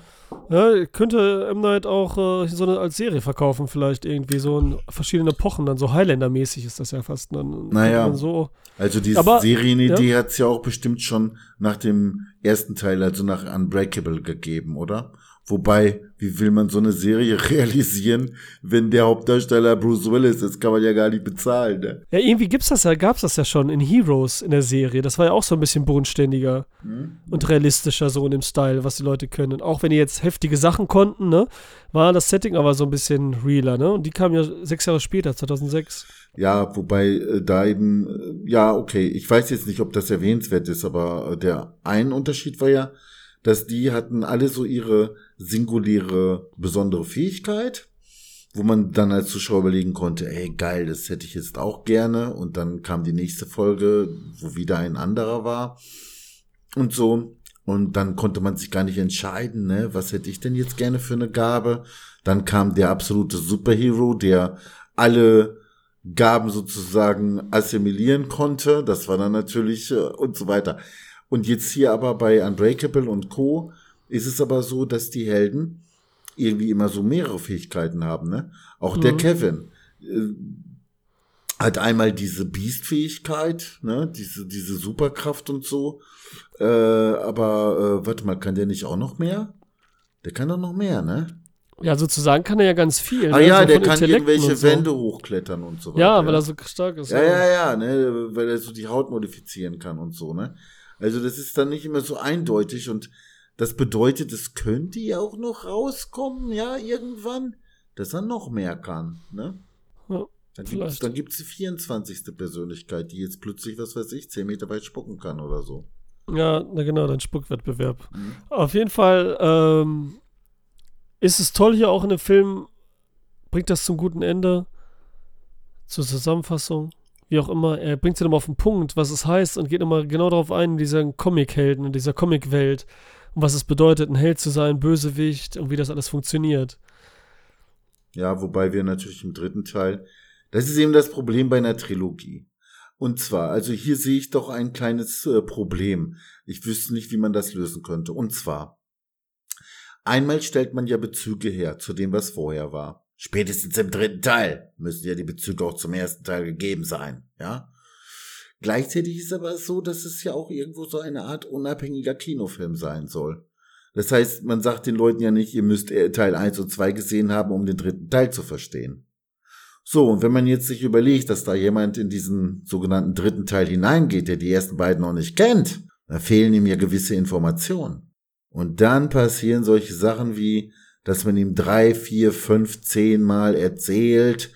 Ja, könnte M. Night auch äh, so eine als Serie verkaufen, vielleicht irgendwie, so in verschiedenen Epochen, dann so Highlander-mäßig ist das ja fast. Dann Naja. so. Also die Aber- Serienidee hat's ja auch bestimmt schon nach dem ersten Teil, also nach Unbreakable gegeben, oder? Wobei, wie will man so eine Serie realisieren, wenn der Hauptdarsteller Bruce Willis ist? Kann man ja gar nicht bezahlen, ne? Ja, irgendwie gibt's das ja, gab's das ja schon in Heroes in der Serie. Das war ja auch so ein bisschen bodenständiger und realistischer so in dem Style, was die Leute können. Auch wenn die jetzt heftige Sachen konnten, ne, war das Setting aber so ein bisschen realer, ne? Und die kam ja sechs Jahre später, 2006. Ja, wobei äh, da eben, äh, ja, okay, ich weiß jetzt nicht, ob das erwähnenswert ist, aber äh, der ein Unterschied war ja, dass die hatten alle so ihre singuläre besondere Fähigkeit, wo man dann als Zuschauer überlegen konnte, ey, geil, das hätte ich jetzt auch gerne. Und dann kam die nächste Folge, wo wieder ein anderer war und so. Und dann konnte man sich gar nicht entscheiden, ne, was hätte ich denn jetzt gerne für eine Gabe. Dann kam der absolute Superhero, der alle Gaben sozusagen assimilieren konnte. Das war dann natürlich äh, und so weiter. Und jetzt hier aber bei Unbreakable und Co. ist es aber so, dass die Helden irgendwie immer so mehrere Fähigkeiten haben. Ne? Auch der Mhm. Kevin äh, hat einmal diese Beast-Fähigkeit, ne? diese, diese Superkraft und so. Äh, aber äh, warte mal, kann der nicht auch noch mehr? Der kann doch noch mehr, ne? Ja, sozusagen kann er ja ganz viel. Ah ne? ja, so der von kann Intellekten irgendwelche so. Wände hochklettern und so weiter. Ja, weil er so stark ist. Ja, ja, ja, ne, weil er so die Haut modifizieren kann und so, ne? Also das ist dann nicht immer so eindeutig und das bedeutet, es könnte ja auch noch rauskommen, ja, irgendwann, dass er noch mehr kann, ne? Ja, Dann dann gibt's die 24. Persönlichkeit, die jetzt plötzlich, was weiß ich, 10 Meter weit spucken kann oder so. Ja, na genau, dein Spuckwettbewerb. Mhm. Auf jeden Fall ähm, ist es toll hier auch in dem Film, bringt das zum guten Ende, zur Zusammenfassung, wie auch immer. Er bringt es dann mal auf den Punkt, was es heißt und geht nochmal genau darauf ein, in dieser Comic-Helden, in dieser Comic-Welt und was es bedeutet, ein Held zu sein, Bösewicht und wie das alles funktioniert. Ja, wobei wir natürlich im dritten Teil, das ist eben das Problem bei einer Trilogie. Und zwar, also hier sehe ich doch ein kleines äh, Problem. Ich wüsste nicht, wie man das lösen könnte. Und zwar, einmal stellt man ja Bezüge her zu dem, was vorher war. Spätestens im dritten Teil müssen ja die Bezüge auch zum ersten Teil gegeben sein, ja? Gleichzeitig ist aber so, dass es ja auch irgendwo so eine Art unabhängiger Kinofilm sein soll. Das heißt, man sagt den Leuten ja nicht, ihr müsst Teil 1 und 2 gesehen haben, um den dritten Teil zu verstehen. So, und wenn man jetzt sich überlegt, dass da jemand in diesen sogenannten dritten Teil hineingeht, der die ersten beiden noch nicht kennt, da fehlen ihm ja gewisse Informationen. Und dann passieren solche Sachen wie, dass man ihm drei, vier, fünf, zehn Mal erzählt,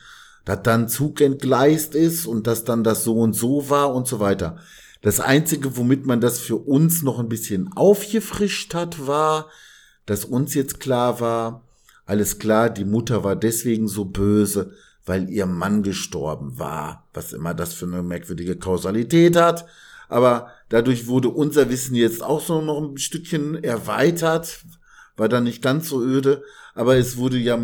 dass dann Zug entgleist ist und dass dann das so und so war und so weiter. Das Einzige, womit man das für uns noch ein bisschen aufgefrischt hat, war, dass uns jetzt klar war, alles klar, die Mutter war deswegen so böse, weil ihr Mann gestorben war, was immer das für eine merkwürdige Kausalität hat. Aber dadurch wurde unser Wissen jetzt auch so noch ein Stückchen erweitert, war dann nicht ganz so öde, aber es wurde ja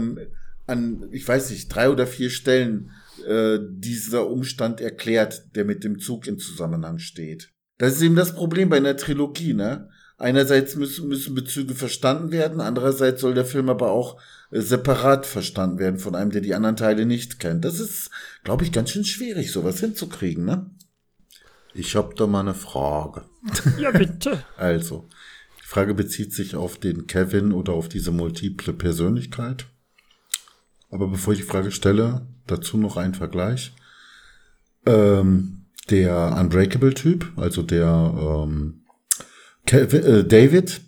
an, ich weiß nicht, drei oder vier Stellen äh, dieser Umstand erklärt, der mit dem Zug in Zusammenhang steht. Das ist eben das Problem bei einer Trilogie, ne? Einerseits müssen, müssen Bezüge verstanden werden, andererseits soll der Film aber auch äh, separat verstanden werden von einem, der die anderen Teile nicht kennt. Das ist, glaube ich, ganz schön schwierig, sowas hinzukriegen, ne? Ich hab da mal eine Frage. Ja, bitte. Also, die Frage bezieht sich auf den Kevin oder auf diese multiple Persönlichkeit. Aber bevor ich die Frage stelle, dazu noch ein Vergleich. Ähm, der Unbreakable-Typ, also der ähm, Kevin, äh, David,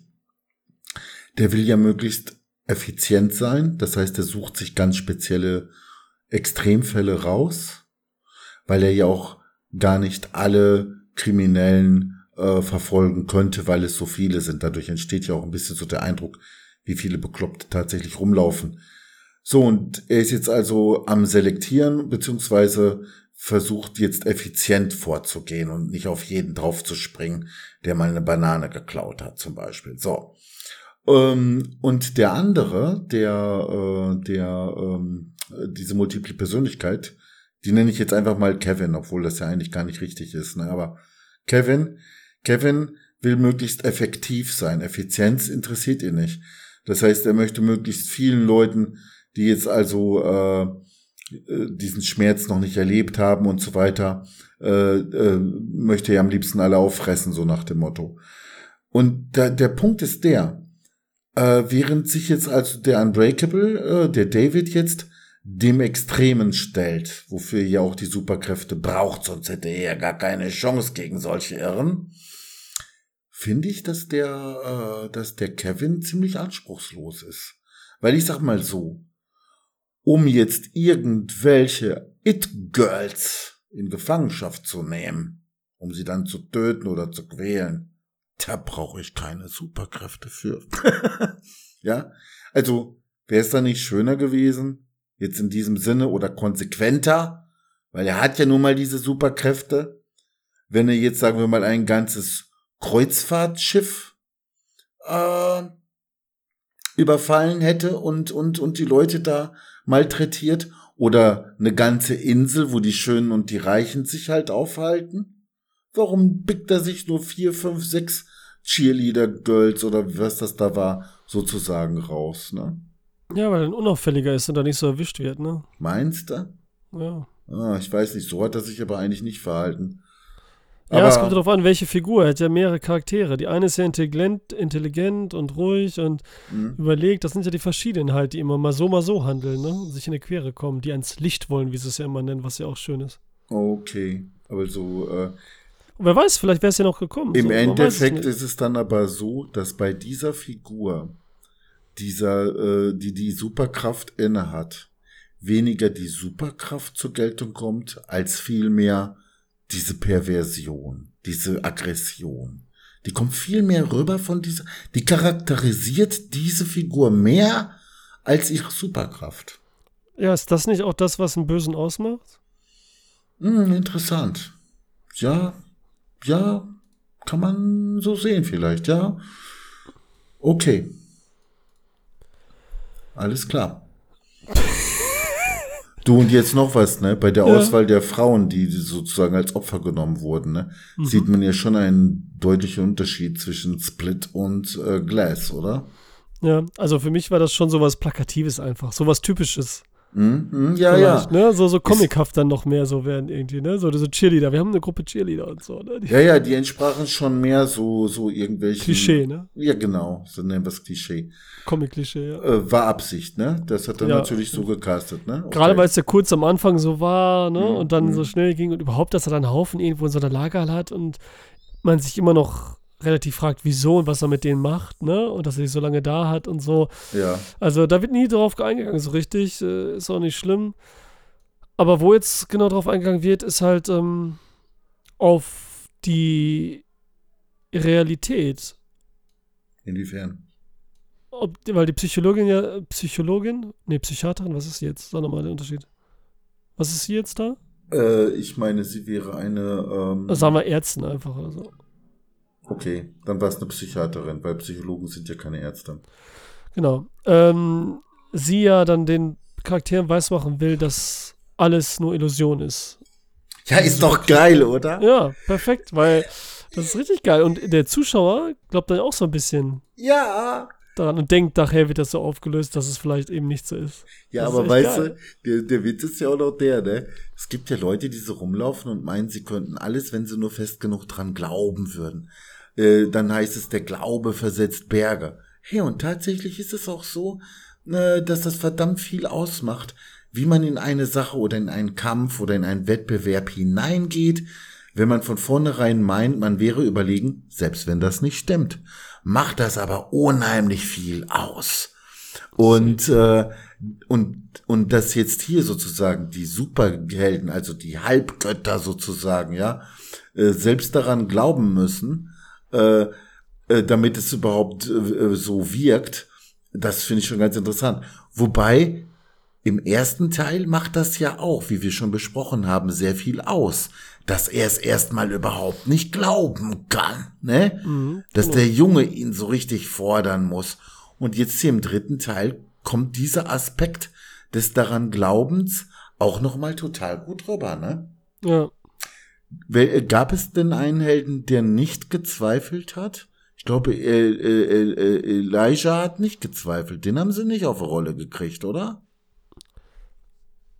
der will ja möglichst effizient sein. Das heißt, er sucht sich ganz spezielle Extremfälle raus, weil er ja auch gar nicht alle Kriminellen äh, verfolgen könnte, weil es so viele sind. Dadurch entsteht ja auch ein bisschen so der Eindruck, wie viele Bekloppte tatsächlich rumlaufen. So, und er ist jetzt also am Selektieren, beziehungsweise versucht jetzt effizient vorzugehen und nicht auf jeden draufzuspringen, der mal eine Banane geklaut hat, zum Beispiel. So. Ähm, und der andere, der, äh, der, ähm, diese multiple Persönlichkeit, die nenne ich jetzt einfach mal Kevin, obwohl das ja eigentlich gar nicht richtig ist, ne? aber Kevin, Kevin will möglichst effektiv sein. Effizienz interessiert ihn nicht. Das heißt, er möchte möglichst vielen Leuten, die jetzt also äh, äh diesen Schmerz noch nicht erlebt haben und so weiter, äh, äh, möchte er am liebsten alle auffressen, so nach dem Motto. Und da, der Punkt ist der, äh, während sich jetzt also der Unbreakable, äh, der David jetzt dem Extremen stellt, wofür er ja auch die Superkräfte braucht, sonst hätte er ja gar keine Chance gegen solche Irren, finde ich, dass der, äh, dass der Kevin ziemlich anspruchslos ist. Weil ich sag mal so, um jetzt irgendwelche It-Girls in Gefangenschaft zu nehmen, um sie dann zu töten oder zu quälen, da brauche ich keine Superkräfte für. ja, also wäre es da nicht schöner gewesen, jetzt in diesem Sinne oder konsequenter, weil er hat ja nun mal diese Superkräfte, wenn er jetzt, sagen wir mal, ein ganzes Kreuzfahrtschiff äh, überfallen hätte und, und, und die Leute da malträtiert oder eine ganze Insel, wo die Schönen und die Reichen sich halt aufhalten. Warum pickt er sich nur vier, fünf, sechs Cheerleader-Girls oder was das da war, sozusagen raus, ne? Ja, weil er unauffälliger ist und da nicht so erwischt wird, ne? Meinst du? Ja. Ah, ich weiß nicht, so hat er sich aber eigentlich nicht verhalten. Ja, aber es kommt darauf an, welche Figur. Er hat ja mehrere Charaktere. Die eine ist ja intelligent, intelligent und ruhig und mhm. überlegt. Das sind ja die verschiedenen halt, die immer mal so, mal so handeln, ne? Und sich in die Quere kommen, die ans Licht wollen, wie sie es ja immer nennen, was ja auch schön ist. Okay, aber so, äh, und wer weiß, vielleicht wäre es ja noch gekommen. Im so, Endeffekt ist es dann aber so, dass bei dieser Figur, dieser, äh, die die Superkraft inne hat, weniger die Superkraft zur Geltung kommt, als vielmehr diese Perversion, diese Aggression. Die kommt viel mehr rüber von dieser, die charakterisiert diese Figur mehr als ihre Superkraft. Ja, ist das nicht auch das, was einen Bösen ausmacht? Hm, interessant. Ja, ja, kann man so sehen vielleicht, ja. Okay. Alles klar. Du und jetzt noch was, ne? Bei der ja. Auswahl der Frauen, die sozusagen als Opfer genommen wurden, ne? Mhm. Sieht man ja schon einen deutlichen Unterschied zwischen Split und äh, Glass, oder? Ja, also für mich war das schon sowas Plakatives einfach, sowas Typisches. Mm, ja, ja. Ne? So, so comichaft dann noch mehr so werden irgendwie, ne? So diese Cheerleader. Wir haben eine Gruppe Cheerleader und so, ne? Die ja, ja, die entsprachen schon mehr so, so irgendwelche. Klischee, ne? Ja, genau. So nennen wir es Klischee. Comic-Klischee, ja. Äh, war Absicht, ne? Das hat er ja. natürlich so gecastet, ne? Okay. Gerade weil es ja kurz am Anfang so war, ne? Mm, und dann mm. so schnell ging und überhaupt, dass er dann einen Haufen irgendwo in so einer Lagerhalle hat und man sich immer noch relativ fragt, wieso und was er mit denen macht, ne? Und dass er sich so lange da hat und so. Ja. Also da wird nie drauf eingegangen, so richtig. Äh, ist auch nicht schlimm. Aber wo jetzt genau drauf eingegangen wird, ist halt ähm, auf die Realität. Inwiefern? Ob, weil die Psychologin ja, Psychologin? Nee, Psychiaterin, was ist sie jetzt? Sag nochmal der Unterschied. Was ist sie jetzt da? Äh, ich meine, sie wäre eine. Ähm sagen wir Ärztin einfach oder so. Okay, dann war es eine Psychiaterin, weil Psychologen sind ja keine Ärzte. Genau. Ähm, sie ja dann den Charakteren weismachen will, dass alles nur Illusion ist. Ja, ist doch geil, oder? Ja, perfekt, weil das ist richtig geil. Und der Zuschauer glaubt dann auch so ein bisschen. Ja. Daran und denkt, nachher wird das so aufgelöst, dass es vielleicht eben nicht so ist. Ja, das aber weißt geil. du, der, der Witz ist ja auch noch der, ne? Es gibt ja Leute, die so rumlaufen und meinen, sie könnten alles, wenn sie nur fest genug dran glauben würden. Äh, dann heißt es, der Glaube versetzt Berge. Hey, und tatsächlich ist es auch so, äh, dass das verdammt viel ausmacht, wie man in eine Sache oder in einen Kampf oder in einen Wettbewerb hineingeht, wenn man von vornherein meint, man wäre überlegen, selbst wenn das nicht stimmt, macht das aber unheimlich viel aus. Und, äh, und, und dass jetzt hier sozusagen die Superhelden, also die Halbgötter sozusagen, ja, äh, selbst daran glauben müssen, äh, äh, damit es überhaupt äh, so wirkt. Das finde ich schon ganz interessant. Wobei im ersten Teil macht das ja auch, wie wir schon besprochen haben, sehr viel aus, dass er es erstmal überhaupt nicht glauben kann, ne? Mhm, dass genau. der Junge ihn so richtig fordern muss. Und jetzt hier im dritten Teil kommt dieser Aspekt des daran Glaubens auch noch mal total gut rüber, ne? Ja. Gab es denn einen Helden, der nicht gezweifelt hat? Ich glaube, äh, äh, äh, Elijah hat nicht gezweifelt. Den haben sie nicht auf eine Rolle gekriegt, oder?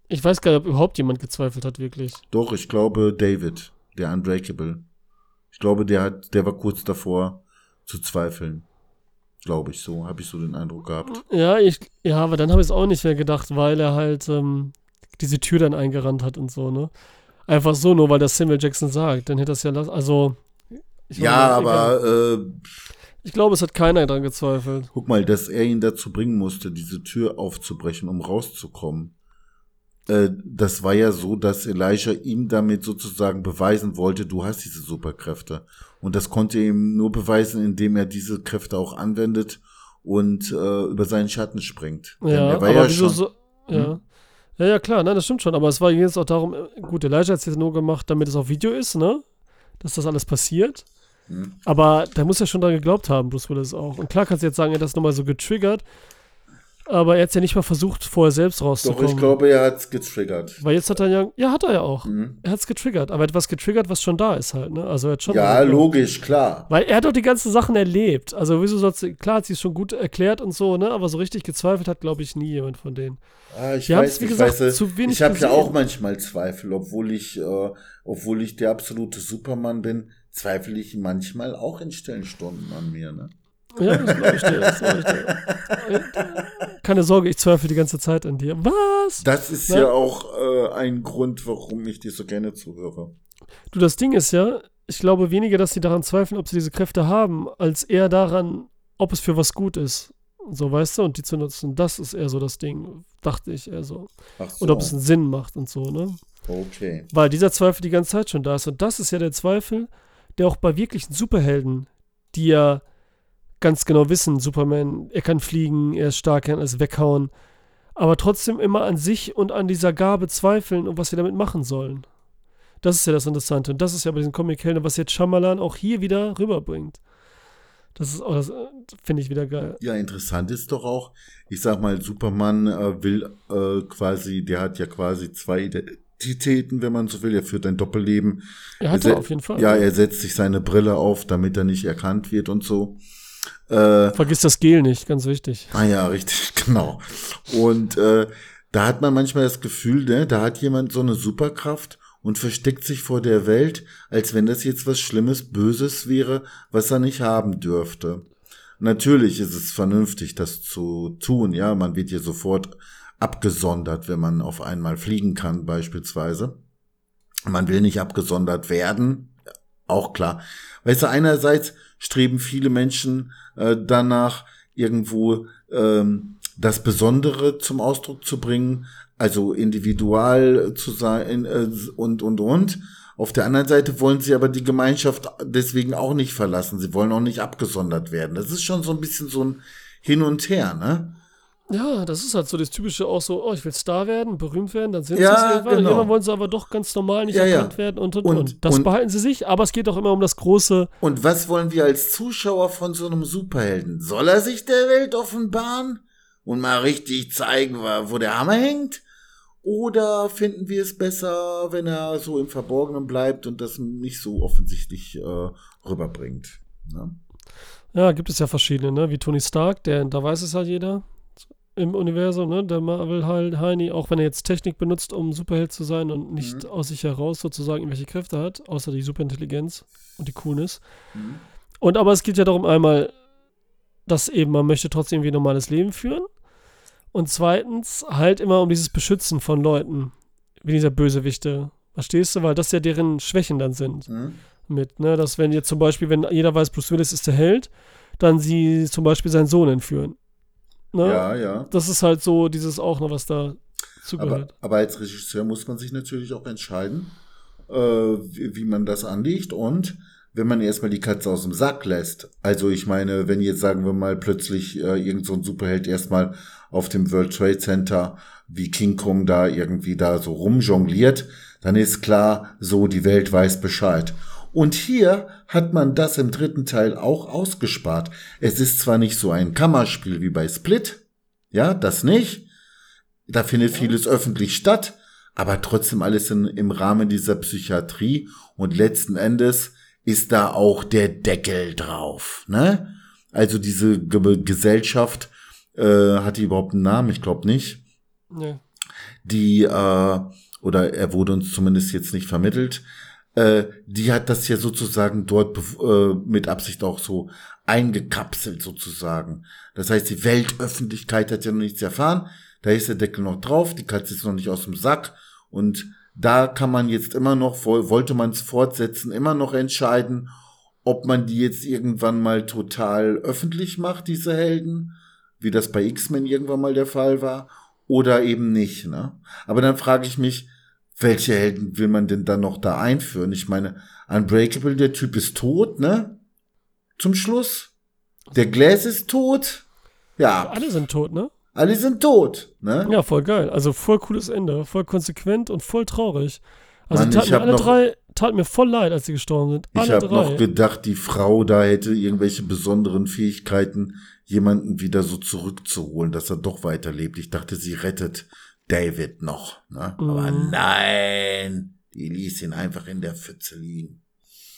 Ich weiß gar nicht, ob überhaupt jemand gezweifelt hat, wirklich. Doch, ich glaube David, der Unbreakable. Ich glaube, der hat, der war kurz davor zu zweifeln. Glaube ich so, habe ich so den Eindruck gehabt. Ja, ich, ja, aber dann habe ich es auch nicht mehr gedacht, weil er halt ähm, diese Tür dann eingerannt hat und so, ne? Einfach so, nur weil das Samuel Jackson sagt. Dann hätte das ja. Also. ja, aber. Äh, ich glaube, es hat keiner dran gezweifelt. Guck mal, dass er ihn dazu bringen musste, diese Tür aufzubrechen, um rauszukommen. Äh, das war ja so, dass Elijah ihm damit sozusagen beweisen wollte, du hast diese Superkräfte. Und das konnte er ihm nur beweisen, indem er diese Kräfte auch anwendet und äh, über seinen Schatten springt. Ja, aber ja wieso so, ja. Hm? Ja, ja, klar, nein, das stimmt schon. Aber es war jetzt auch darum, äh, gut, Elijah hat es jetzt nur gemacht, damit es auf Video ist, ne? Dass das alles passiert. Hm. Aber da muss er schon dran geglaubt haben, Bruce Willis auch. Und klar kannst du jetzt sagen, er hat das nochmal so getriggert. Aber er hat ja nicht mal versucht, vorher selbst rauszukommen. Doch, ich glaube, er hat es getriggert. Weil jetzt hat er ja, ja, hat er ja auch. Mhm. Er hat es getriggert, aber etwas getriggert, was schon da ist halt, ne? Also er hat schon. Ja, logisch, klar. Weil er hat doch die ganzen Sachen erlebt. Also wieso sollst du, klar hat sie es schon gut erklärt und so, ne? Aber so richtig gezweifelt hat, glaube ich, nie jemand von denen. Ah, ich Die weiß, wie gesagt, weiß, zu wenig Ich habe ja auch manchmal Zweifel, obwohl ich, äh, obwohl ich der absolute Supermann bin, zweifle ich manchmal auch in stillen Stunden an mir, ne? Ja, das glaube ich dir. Das glaub ich dir. Keine Sorge, ich zweifle die ganze Zeit an dir. Was? Das ist Na? ja auch äh, ein Grund, warum ich dir so gerne zuhöre. Du, das Ding ist ja, ich glaube weniger, dass sie daran zweifeln, ob sie diese Kräfte haben, als eher daran, ob es für was gut ist. So, weißt du, und die zu nutzen, das ist eher so das Ding, dachte ich eher so. Ach so. Und ob es einen Sinn macht und so, ne? Okay. Weil dieser Zweifel die ganze Zeit schon da ist. Und das ist ja der Zweifel, der auch bei wirklichen Superhelden, die ja ganz genau wissen, Superman, er kann fliegen, er ist stark, er kann alles weghauen, aber trotzdem immer an sich und an dieser Gabe zweifeln und was sie damit machen sollen. Das ist ja das Interessante. Und das ist ja bei diesen Comic-Helden, was jetzt Shyamalan auch hier wieder rüberbringt. Das ist auch, das finde ich wieder geil. Ja, interessant ist doch auch, ich sag mal, Superman äh, will äh, quasi, der hat ja quasi zwei Identitäten, wenn man so will. Er führt ein Doppelleben. Er hat er auf jeden Fall. Ja, er setzt sich seine Brille auf, damit er nicht erkannt wird und so. Äh, Vergiss das Gel nicht, ganz wichtig. Ah ja, richtig, genau. Und äh, da hat man manchmal das Gefühl, ne, da hat jemand so eine Superkraft und versteckt sich vor der Welt, als wenn das jetzt was Schlimmes, Böses wäre, was er nicht haben dürfte. Natürlich ist es vernünftig, das zu tun, ja, man wird hier sofort abgesondert, wenn man auf einmal fliegen kann, beispielsweise. Man will nicht abgesondert werden, auch klar. Weißt du, einerseits streben viele Menschen äh, danach, irgendwo ähm, das Besondere zum Ausdruck zu bringen, also individual zu sein äh, und, und, und. Auf der anderen Seite wollen sie aber die Gemeinschaft deswegen auch nicht verlassen. Sie wollen auch nicht abgesondert werden. Das ist schon so ein bisschen so ein Hin und Her, ne? Ja, das ist halt so das typische auch so, oh, ich will Star werden, berühmt werden, dann sind ja, sie es irgendwann. Genau. irgendwann wollen sie aber doch ganz normal nicht ja, erkannt ja. werden und, und, und, und. Das und, behalten sie sich, aber es geht auch immer um das große. Und was wollen wir als Zuschauer von so einem Superhelden? Soll er sich der Welt offenbaren und mal richtig zeigen, wo der Hammer hängt? Oder finden wir es besser, wenn er so im Verborgenen bleibt und das nicht so offensichtlich äh, rüberbringt? Ne? Ja, gibt es ja verschiedene, ne? Wie Tony Stark, der, da weiß es halt jeder im Universum, ne? Der Marvel halt Heini, auch wenn er jetzt Technik benutzt, um Superheld zu sein und nicht mhm. aus sich heraus sozusagen irgendwelche Kräfte hat, außer die Superintelligenz und die Coolness. Mhm. Und aber es geht ja darum einmal, dass eben man möchte trotzdem irgendwie ein normales Leben führen. Und zweitens halt immer um dieses Beschützen von Leuten, wie dieser Bösewichte. Verstehst du? Weil das ja deren Schwächen dann sind. Mhm. Mit, ne? Dass wenn jetzt zum Beispiel, wenn jeder weiß, Bruce Willis ist der Held, dann sie zum Beispiel seinen Sohn entführen. Ne? Ja, ja. Das ist halt so dieses auch noch, was da zugehört. Aber, aber als Regisseur muss man sich natürlich auch entscheiden, äh, wie, wie man das anlegt und wenn man erstmal die Katze aus dem Sack lässt. Also ich meine, wenn jetzt sagen wir mal plötzlich äh, irgend so ein Superheld erstmal auf dem World Trade Center wie King Kong da irgendwie da so rumjongliert, dann ist klar, so die Welt weiß Bescheid. Und hier hat man das im dritten Teil auch ausgespart. Es ist zwar nicht so ein Kammerspiel wie bei Split, ja, das nicht. Da findet vieles öffentlich statt, aber trotzdem alles in, im Rahmen dieser Psychiatrie und letzten Endes ist da auch der Deckel drauf, ne? Also diese Ge Gesellschaft, äh, hat die überhaupt einen Namen? Ich glaube nicht. Nee. Die, äh, oder er wurde uns zumindest jetzt nicht vermittelt, äh, die hat das ja sozusagen dort äh, mit Absicht auch so eingekapselt sozusagen. Das heißt, die Weltöffentlichkeit hat ja noch nichts erfahren. Da ist der Deckel noch drauf, die Katze ist noch nicht aus dem Sack und da kann man jetzt immer noch, wollte man es fortsetzen, immer noch entscheiden, ob man die jetzt irgendwann mal total öffentlich macht, diese Helden, wie das bei X-Men irgendwann mal der Fall war, oder eben nicht. Ne? Aber dann frage ich mich, welche Helden will man denn dann noch da einführen? Ich meine, Unbreakable, der Typ ist tot, ne? Zum Schluss. Der Glass ist tot. Ja. Alle sind tot, ne? Alle sind tot, ne? Ja, voll geil. Also voll cooles Ende, voll konsequent und voll traurig. Also Mann, taten ich alle noch- drei, tat mir voll leid, als sie gestorben sind. Ich Alle habe drei. noch gedacht, die Frau da hätte irgendwelche besonderen Fähigkeiten, jemanden wieder so zurückzuholen, dass er doch weiterlebt. Ich dachte, sie rettet David noch. Ne? Aber Mhm. nein, die ließ ihn einfach in der Pfütze liegen.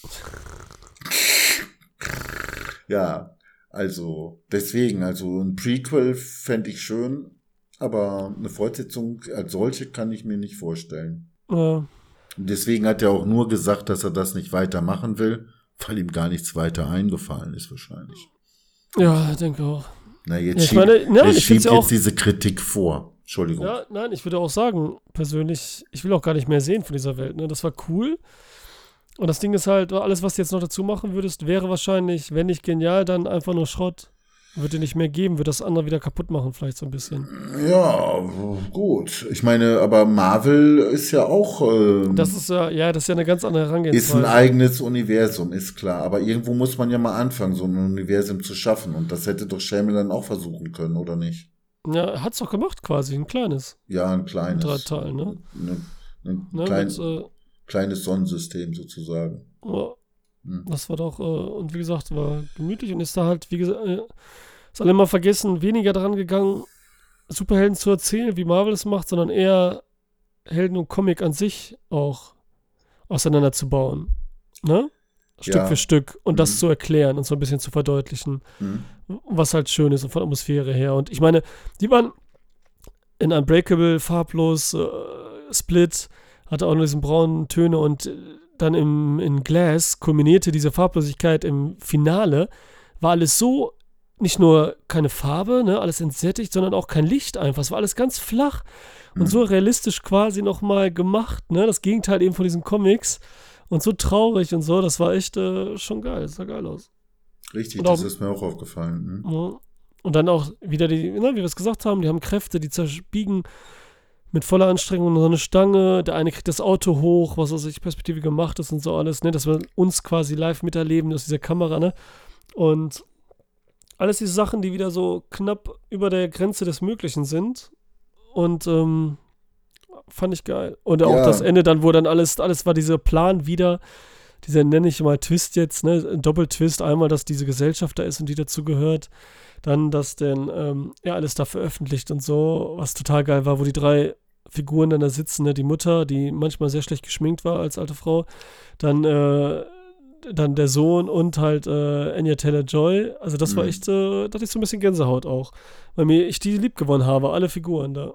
ja, also deswegen, also ein Prequel fände ich schön, aber eine Fortsetzung als solche kann ich mir nicht vorstellen. Ja. Deswegen hat er auch nur gesagt, dass er das nicht weitermachen will, weil ihm gar nichts weiter eingefallen ist wahrscheinlich. ja, denke auch. Na, jetzt Ja, ich schiebt, meine, er ich schiebt ja jetzt auch- diese Kritik vor. Entschuldigung. Ja, nein, ich würde auch sagen, persönlich, ich will auch gar nicht mehr sehen von dieser Welt. Ne? Das war cool. Und das Ding ist halt, alles, was du jetzt noch dazu machen würdest, wäre wahrscheinlich, wenn nicht genial, dann einfach nur Schrott. Würde dir nicht mehr geben, würde das andere wieder kaputt machen, vielleicht so ein bisschen. Ja, gut. Ich meine, aber Marvel ist ja auch ähm, Das ist ja, ja, das ist ja eine ganz andere ist ein Herangehensweise. eigenes Universum, ist klar. Aber irgendwo muss man ja mal anfangen, so ein Universum zu schaffen. Und das hätte doch Shyamalan auch versuchen können, oder nicht? Ja, er hat's doch gemacht quasi, ein kleines. Ja, ein kleines. Drei Teilen, ne? Ne, ein Ne, klein, äh, kleines Sonnensystem sozusagen. ja, Hm. das war doch, äh, und wie gesagt, war gemütlich und ist da halt, wie gesagt, äh, ist alle mal vergessen, weniger daran gegangen, Superhelden zu erzählen, wie Marvel es macht, sondern eher Helden und Comic an sich auch auseinanderzubauen. Ne? Stück Ja. für Stück und das Mhm. zu erklären und so ein bisschen zu verdeutlichen, Hm. Was halt schön ist und von der Atmosphäre her. Und ich meine, die waren in Unbreakable, farblos, äh, Split, hatte auch nur diesen braunen Töne und äh, dann im, in Glass kulminierte diese Farblosigkeit im Finale, war alles so, nicht nur keine Farbe, ne, alles entsättigt, sondern auch kein Licht einfach. Es war alles ganz flach und Mhm. so realistisch quasi nochmal gemacht, ne, das Gegenteil eben von diesen Comics und so traurig und so, das war echt äh, schon geil, das sah geil aus. Richtig, Und auch- das ist mir auch aufgefallen. Hm? Und dann auch wieder die, ne, wie wir es gesagt haben, die haben Kräfte, die zerbiegen mit voller Anstrengung so eine Stange. Der eine kriegt das Auto hoch, was aus sich Perspektive gemacht ist und so alles, ne, dass wir uns quasi live miterleben aus dieser Kamera, ne? Und alles diese Sachen, die wieder so knapp über der Grenze des Möglichen sind. Und ähm, fand ich geil. Und auch Ja. das Ende dann, wo dann alles, alles war dieser Plan wieder, dieser nenne ich mal Twist jetzt, ne? Ein Doppeltwist, einmal, dass diese Gesellschaft da ist und die dazu gehört. Dann, dass denn ähm, er alles da veröffentlicht und so, was total geil war, wo die drei Figuren dann da sitzen, ne? Die Mutter, die manchmal sehr schlecht geschminkt war als alte Frau, dann, äh, dann der Sohn und halt äh, Anya Taylor Joy. Also das war Mhm. echt, äh, da hatte ich so ein bisschen Gänsehaut auch. Weil mir ich die lieb gewonnen habe, alle Figuren da.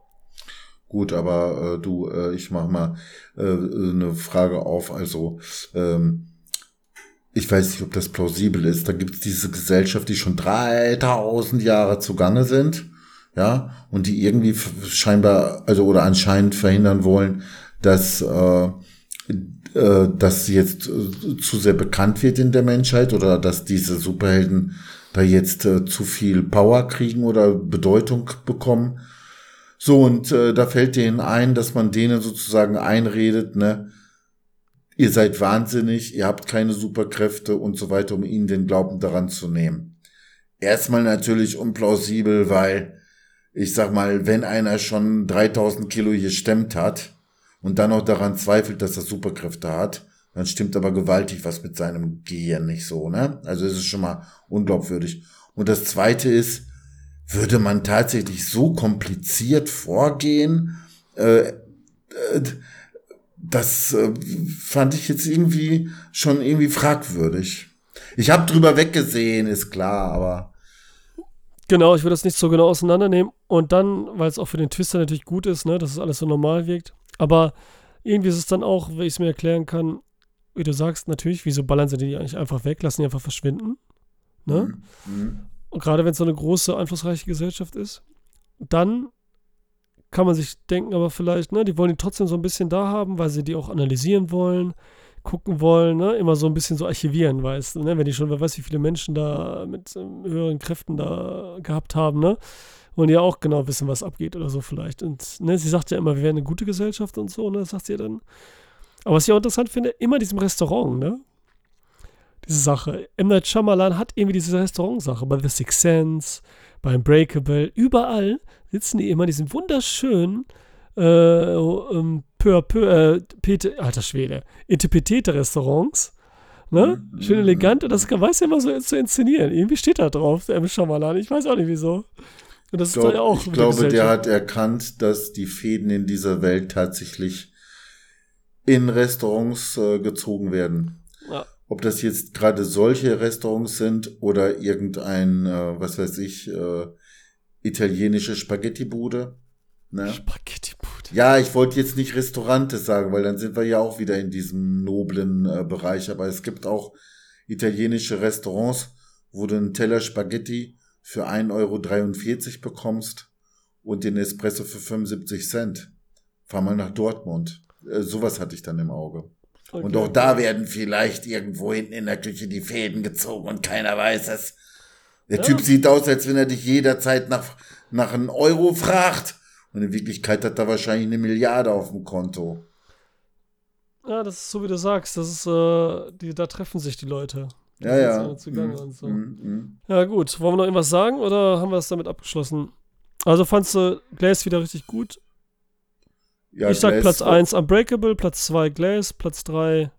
Gut, aber äh, du, äh, ich mach mal äh, eine Frage auf. Also, ähm, ich weiß nicht, ob das plausibel ist. Da gibt es diese Gesellschaft, die schon 3000 Jahre zugange sind, ja, und die irgendwie scheinbar, also oder anscheinend verhindern wollen, dass äh, äh, dass sie jetzt äh, zu sehr bekannt wird in der Menschheit oder dass diese Superhelden da jetzt äh, zu viel Power kriegen oder Bedeutung bekommen. So, und äh, da fällt denen ein, dass man denen sozusagen einredet, ne, ihr seid wahnsinnig, ihr habt keine Superkräfte und so weiter, um ihnen den Glauben daran zu nehmen. Erstmal natürlich unplausibel, weil ich sag mal, wenn einer schon 3000 Kilo gestemmt hat und dann noch daran zweifelt, dass er Superkräfte hat, dann stimmt aber gewaltig was mit seinem Gehirn nicht so, ne? Also es ist schon mal unglaubwürdig. Und das zweite ist, würde man tatsächlich so kompliziert vorgehen? Äh, äh, das äh, fand ich jetzt irgendwie schon irgendwie fragwürdig. Ich habe drüber weggesehen, ist klar, aber Genau, ich würde das nicht so genau auseinandernehmen. Und dann, weil es auch für den Twister natürlich gut ist, ne, dass es alles so normal wirkt. Aber irgendwie ist es dann auch, wenn ich es mir erklären kann, wie du sagst, natürlich, wieso ballern sie die eigentlich einfach weg, lassen die einfach verschwinden. Ne? Mhm. Und gerade wenn es so eine große, einflussreiche Gesellschaft ist, dann kann man sich denken, aber vielleicht, ne, die wollen die trotzdem so ein bisschen da haben, weil sie die auch analysieren wollen, gucken wollen, ne, immer so ein bisschen so archivieren, weißt du, ne, wenn die schon, wer weiß, wie viele Menschen da mit ähm, höheren Kräften da gehabt haben, ne, wollen die ja auch genau wissen, was abgeht oder so vielleicht. Und, ne, sie sagt ja immer, wir wären eine gute Gesellschaft und so, ne, das sagt sie ja dann. Aber was ich auch interessant finde, immer diesem Restaurant, ne, diese Sache. M. Night Shyamalan hat irgendwie diese Restaurantsache bei The Sixth Sense, bei Unbreakable, überall sitzen die immer in diesen wunderschönen äh, ähm, peu à peu, äh, Pete, alter Schwede, etipetete Restaurants. Ne? Mhm. Schön elegant und das kann- weiß er immer so zu inszenieren. Irgendwie steht da drauf, der M. Shyamalan. Ich weiß auch nicht wieso. Und das ich, ist doch glaub, ja auch ich glaube, der hat erkannt, dass die Fäden in dieser Welt tatsächlich in Restaurants äh, gezogen werden. Ob das jetzt gerade solche Restaurants sind oder irgendein, äh, was weiß ich, äh, italienische Spaghetti-Bude. Ne? Spaghetti-Bude. Ja, ich wollte jetzt nicht Restaurante sagen, weil dann sind wir ja auch wieder in diesem noblen äh, Bereich. Aber es gibt auch italienische Restaurants, wo du einen Teller Spaghetti für 1,43 Euro bekommst und den Espresso für 75 Cent. Fahr mal nach Dortmund. Äh, sowas hatte ich dann im Auge. Und Okay. auch da werden vielleicht irgendwo hinten in der Küche die Fäden gezogen und keiner weiß es. Der Ja. Typ sieht aus, als wenn er dich jederzeit nach, nach einem Euro fragt. Und in Wirklichkeit hat er wahrscheinlich eine Milliarde auf dem Konto. Ja, das ist so, wie du sagst. Das ist, äh, die, da treffen sich die Leute. Die Ja, ja. und so. mm, mm. Ja, gut. Wollen wir noch irgendwas sagen oder haben wir es damit abgeschlossen? Also fandst du Glass wieder richtig gut? Ja, ich sag Glass- Platz 1 Unbreakable, Platz 2 Glass, Platz 3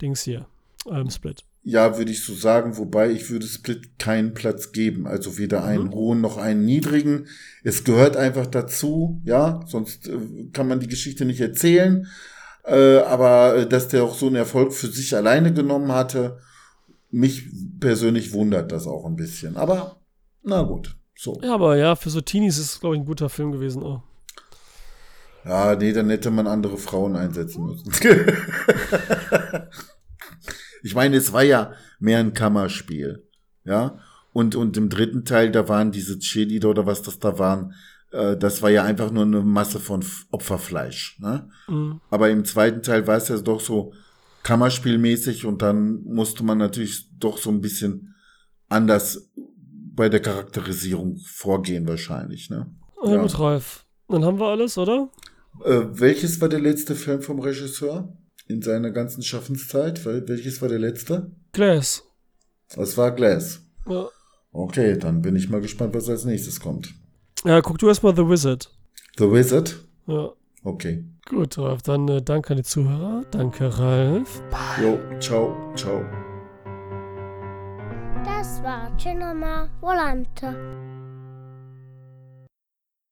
Dings hier. Ähm, Split. Ja, würde ich so sagen, wobei ich würde Split keinen Platz geben. Also weder einen Mhm. hohen noch einen niedrigen. Es gehört einfach dazu, ja, sonst äh, kann man die Geschichte nicht erzählen. Äh, aber äh, dass der auch so einen Erfolg für sich alleine genommen hatte, mich persönlich wundert das auch ein bisschen. Aber na gut, so. Ja, aber ja, für so Teenies ist es, glaube ich, ein guter Film gewesen. Oh. Ja, nee, dann hätte man andere Frauen einsetzen müssen. ich meine, es war ja mehr ein Kammerspiel, ja. Und, und im dritten Teil, da waren diese Cheerleader oder was das da waren, äh, das war ja einfach nur eine Masse von F- Opferfleisch, ne? Mhm. Aber im zweiten Teil war es ja doch so Kammerspielmäßig und dann musste man natürlich doch so ein bisschen anders bei der Charakterisierung vorgehen wahrscheinlich, ne? Ja. Ja. gut, Ralf. Dann haben wir alles, oder? Äh, welches war der letzte Film vom Regisseur in seiner ganzen Schaffenszeit? Wel welches war der letzte? Glass. Das war Glass. Ja, Okay, dann bin ich mal gespannt, was als nächstes kommt. ja guck du erstmal The Wizard. The Wizard? Ja. Okay. Gut, Ralf. Dann äh, danke an die Zuhörer. Danke, Ralf. Jo, ciao, ciao. Das war Cinema Volante.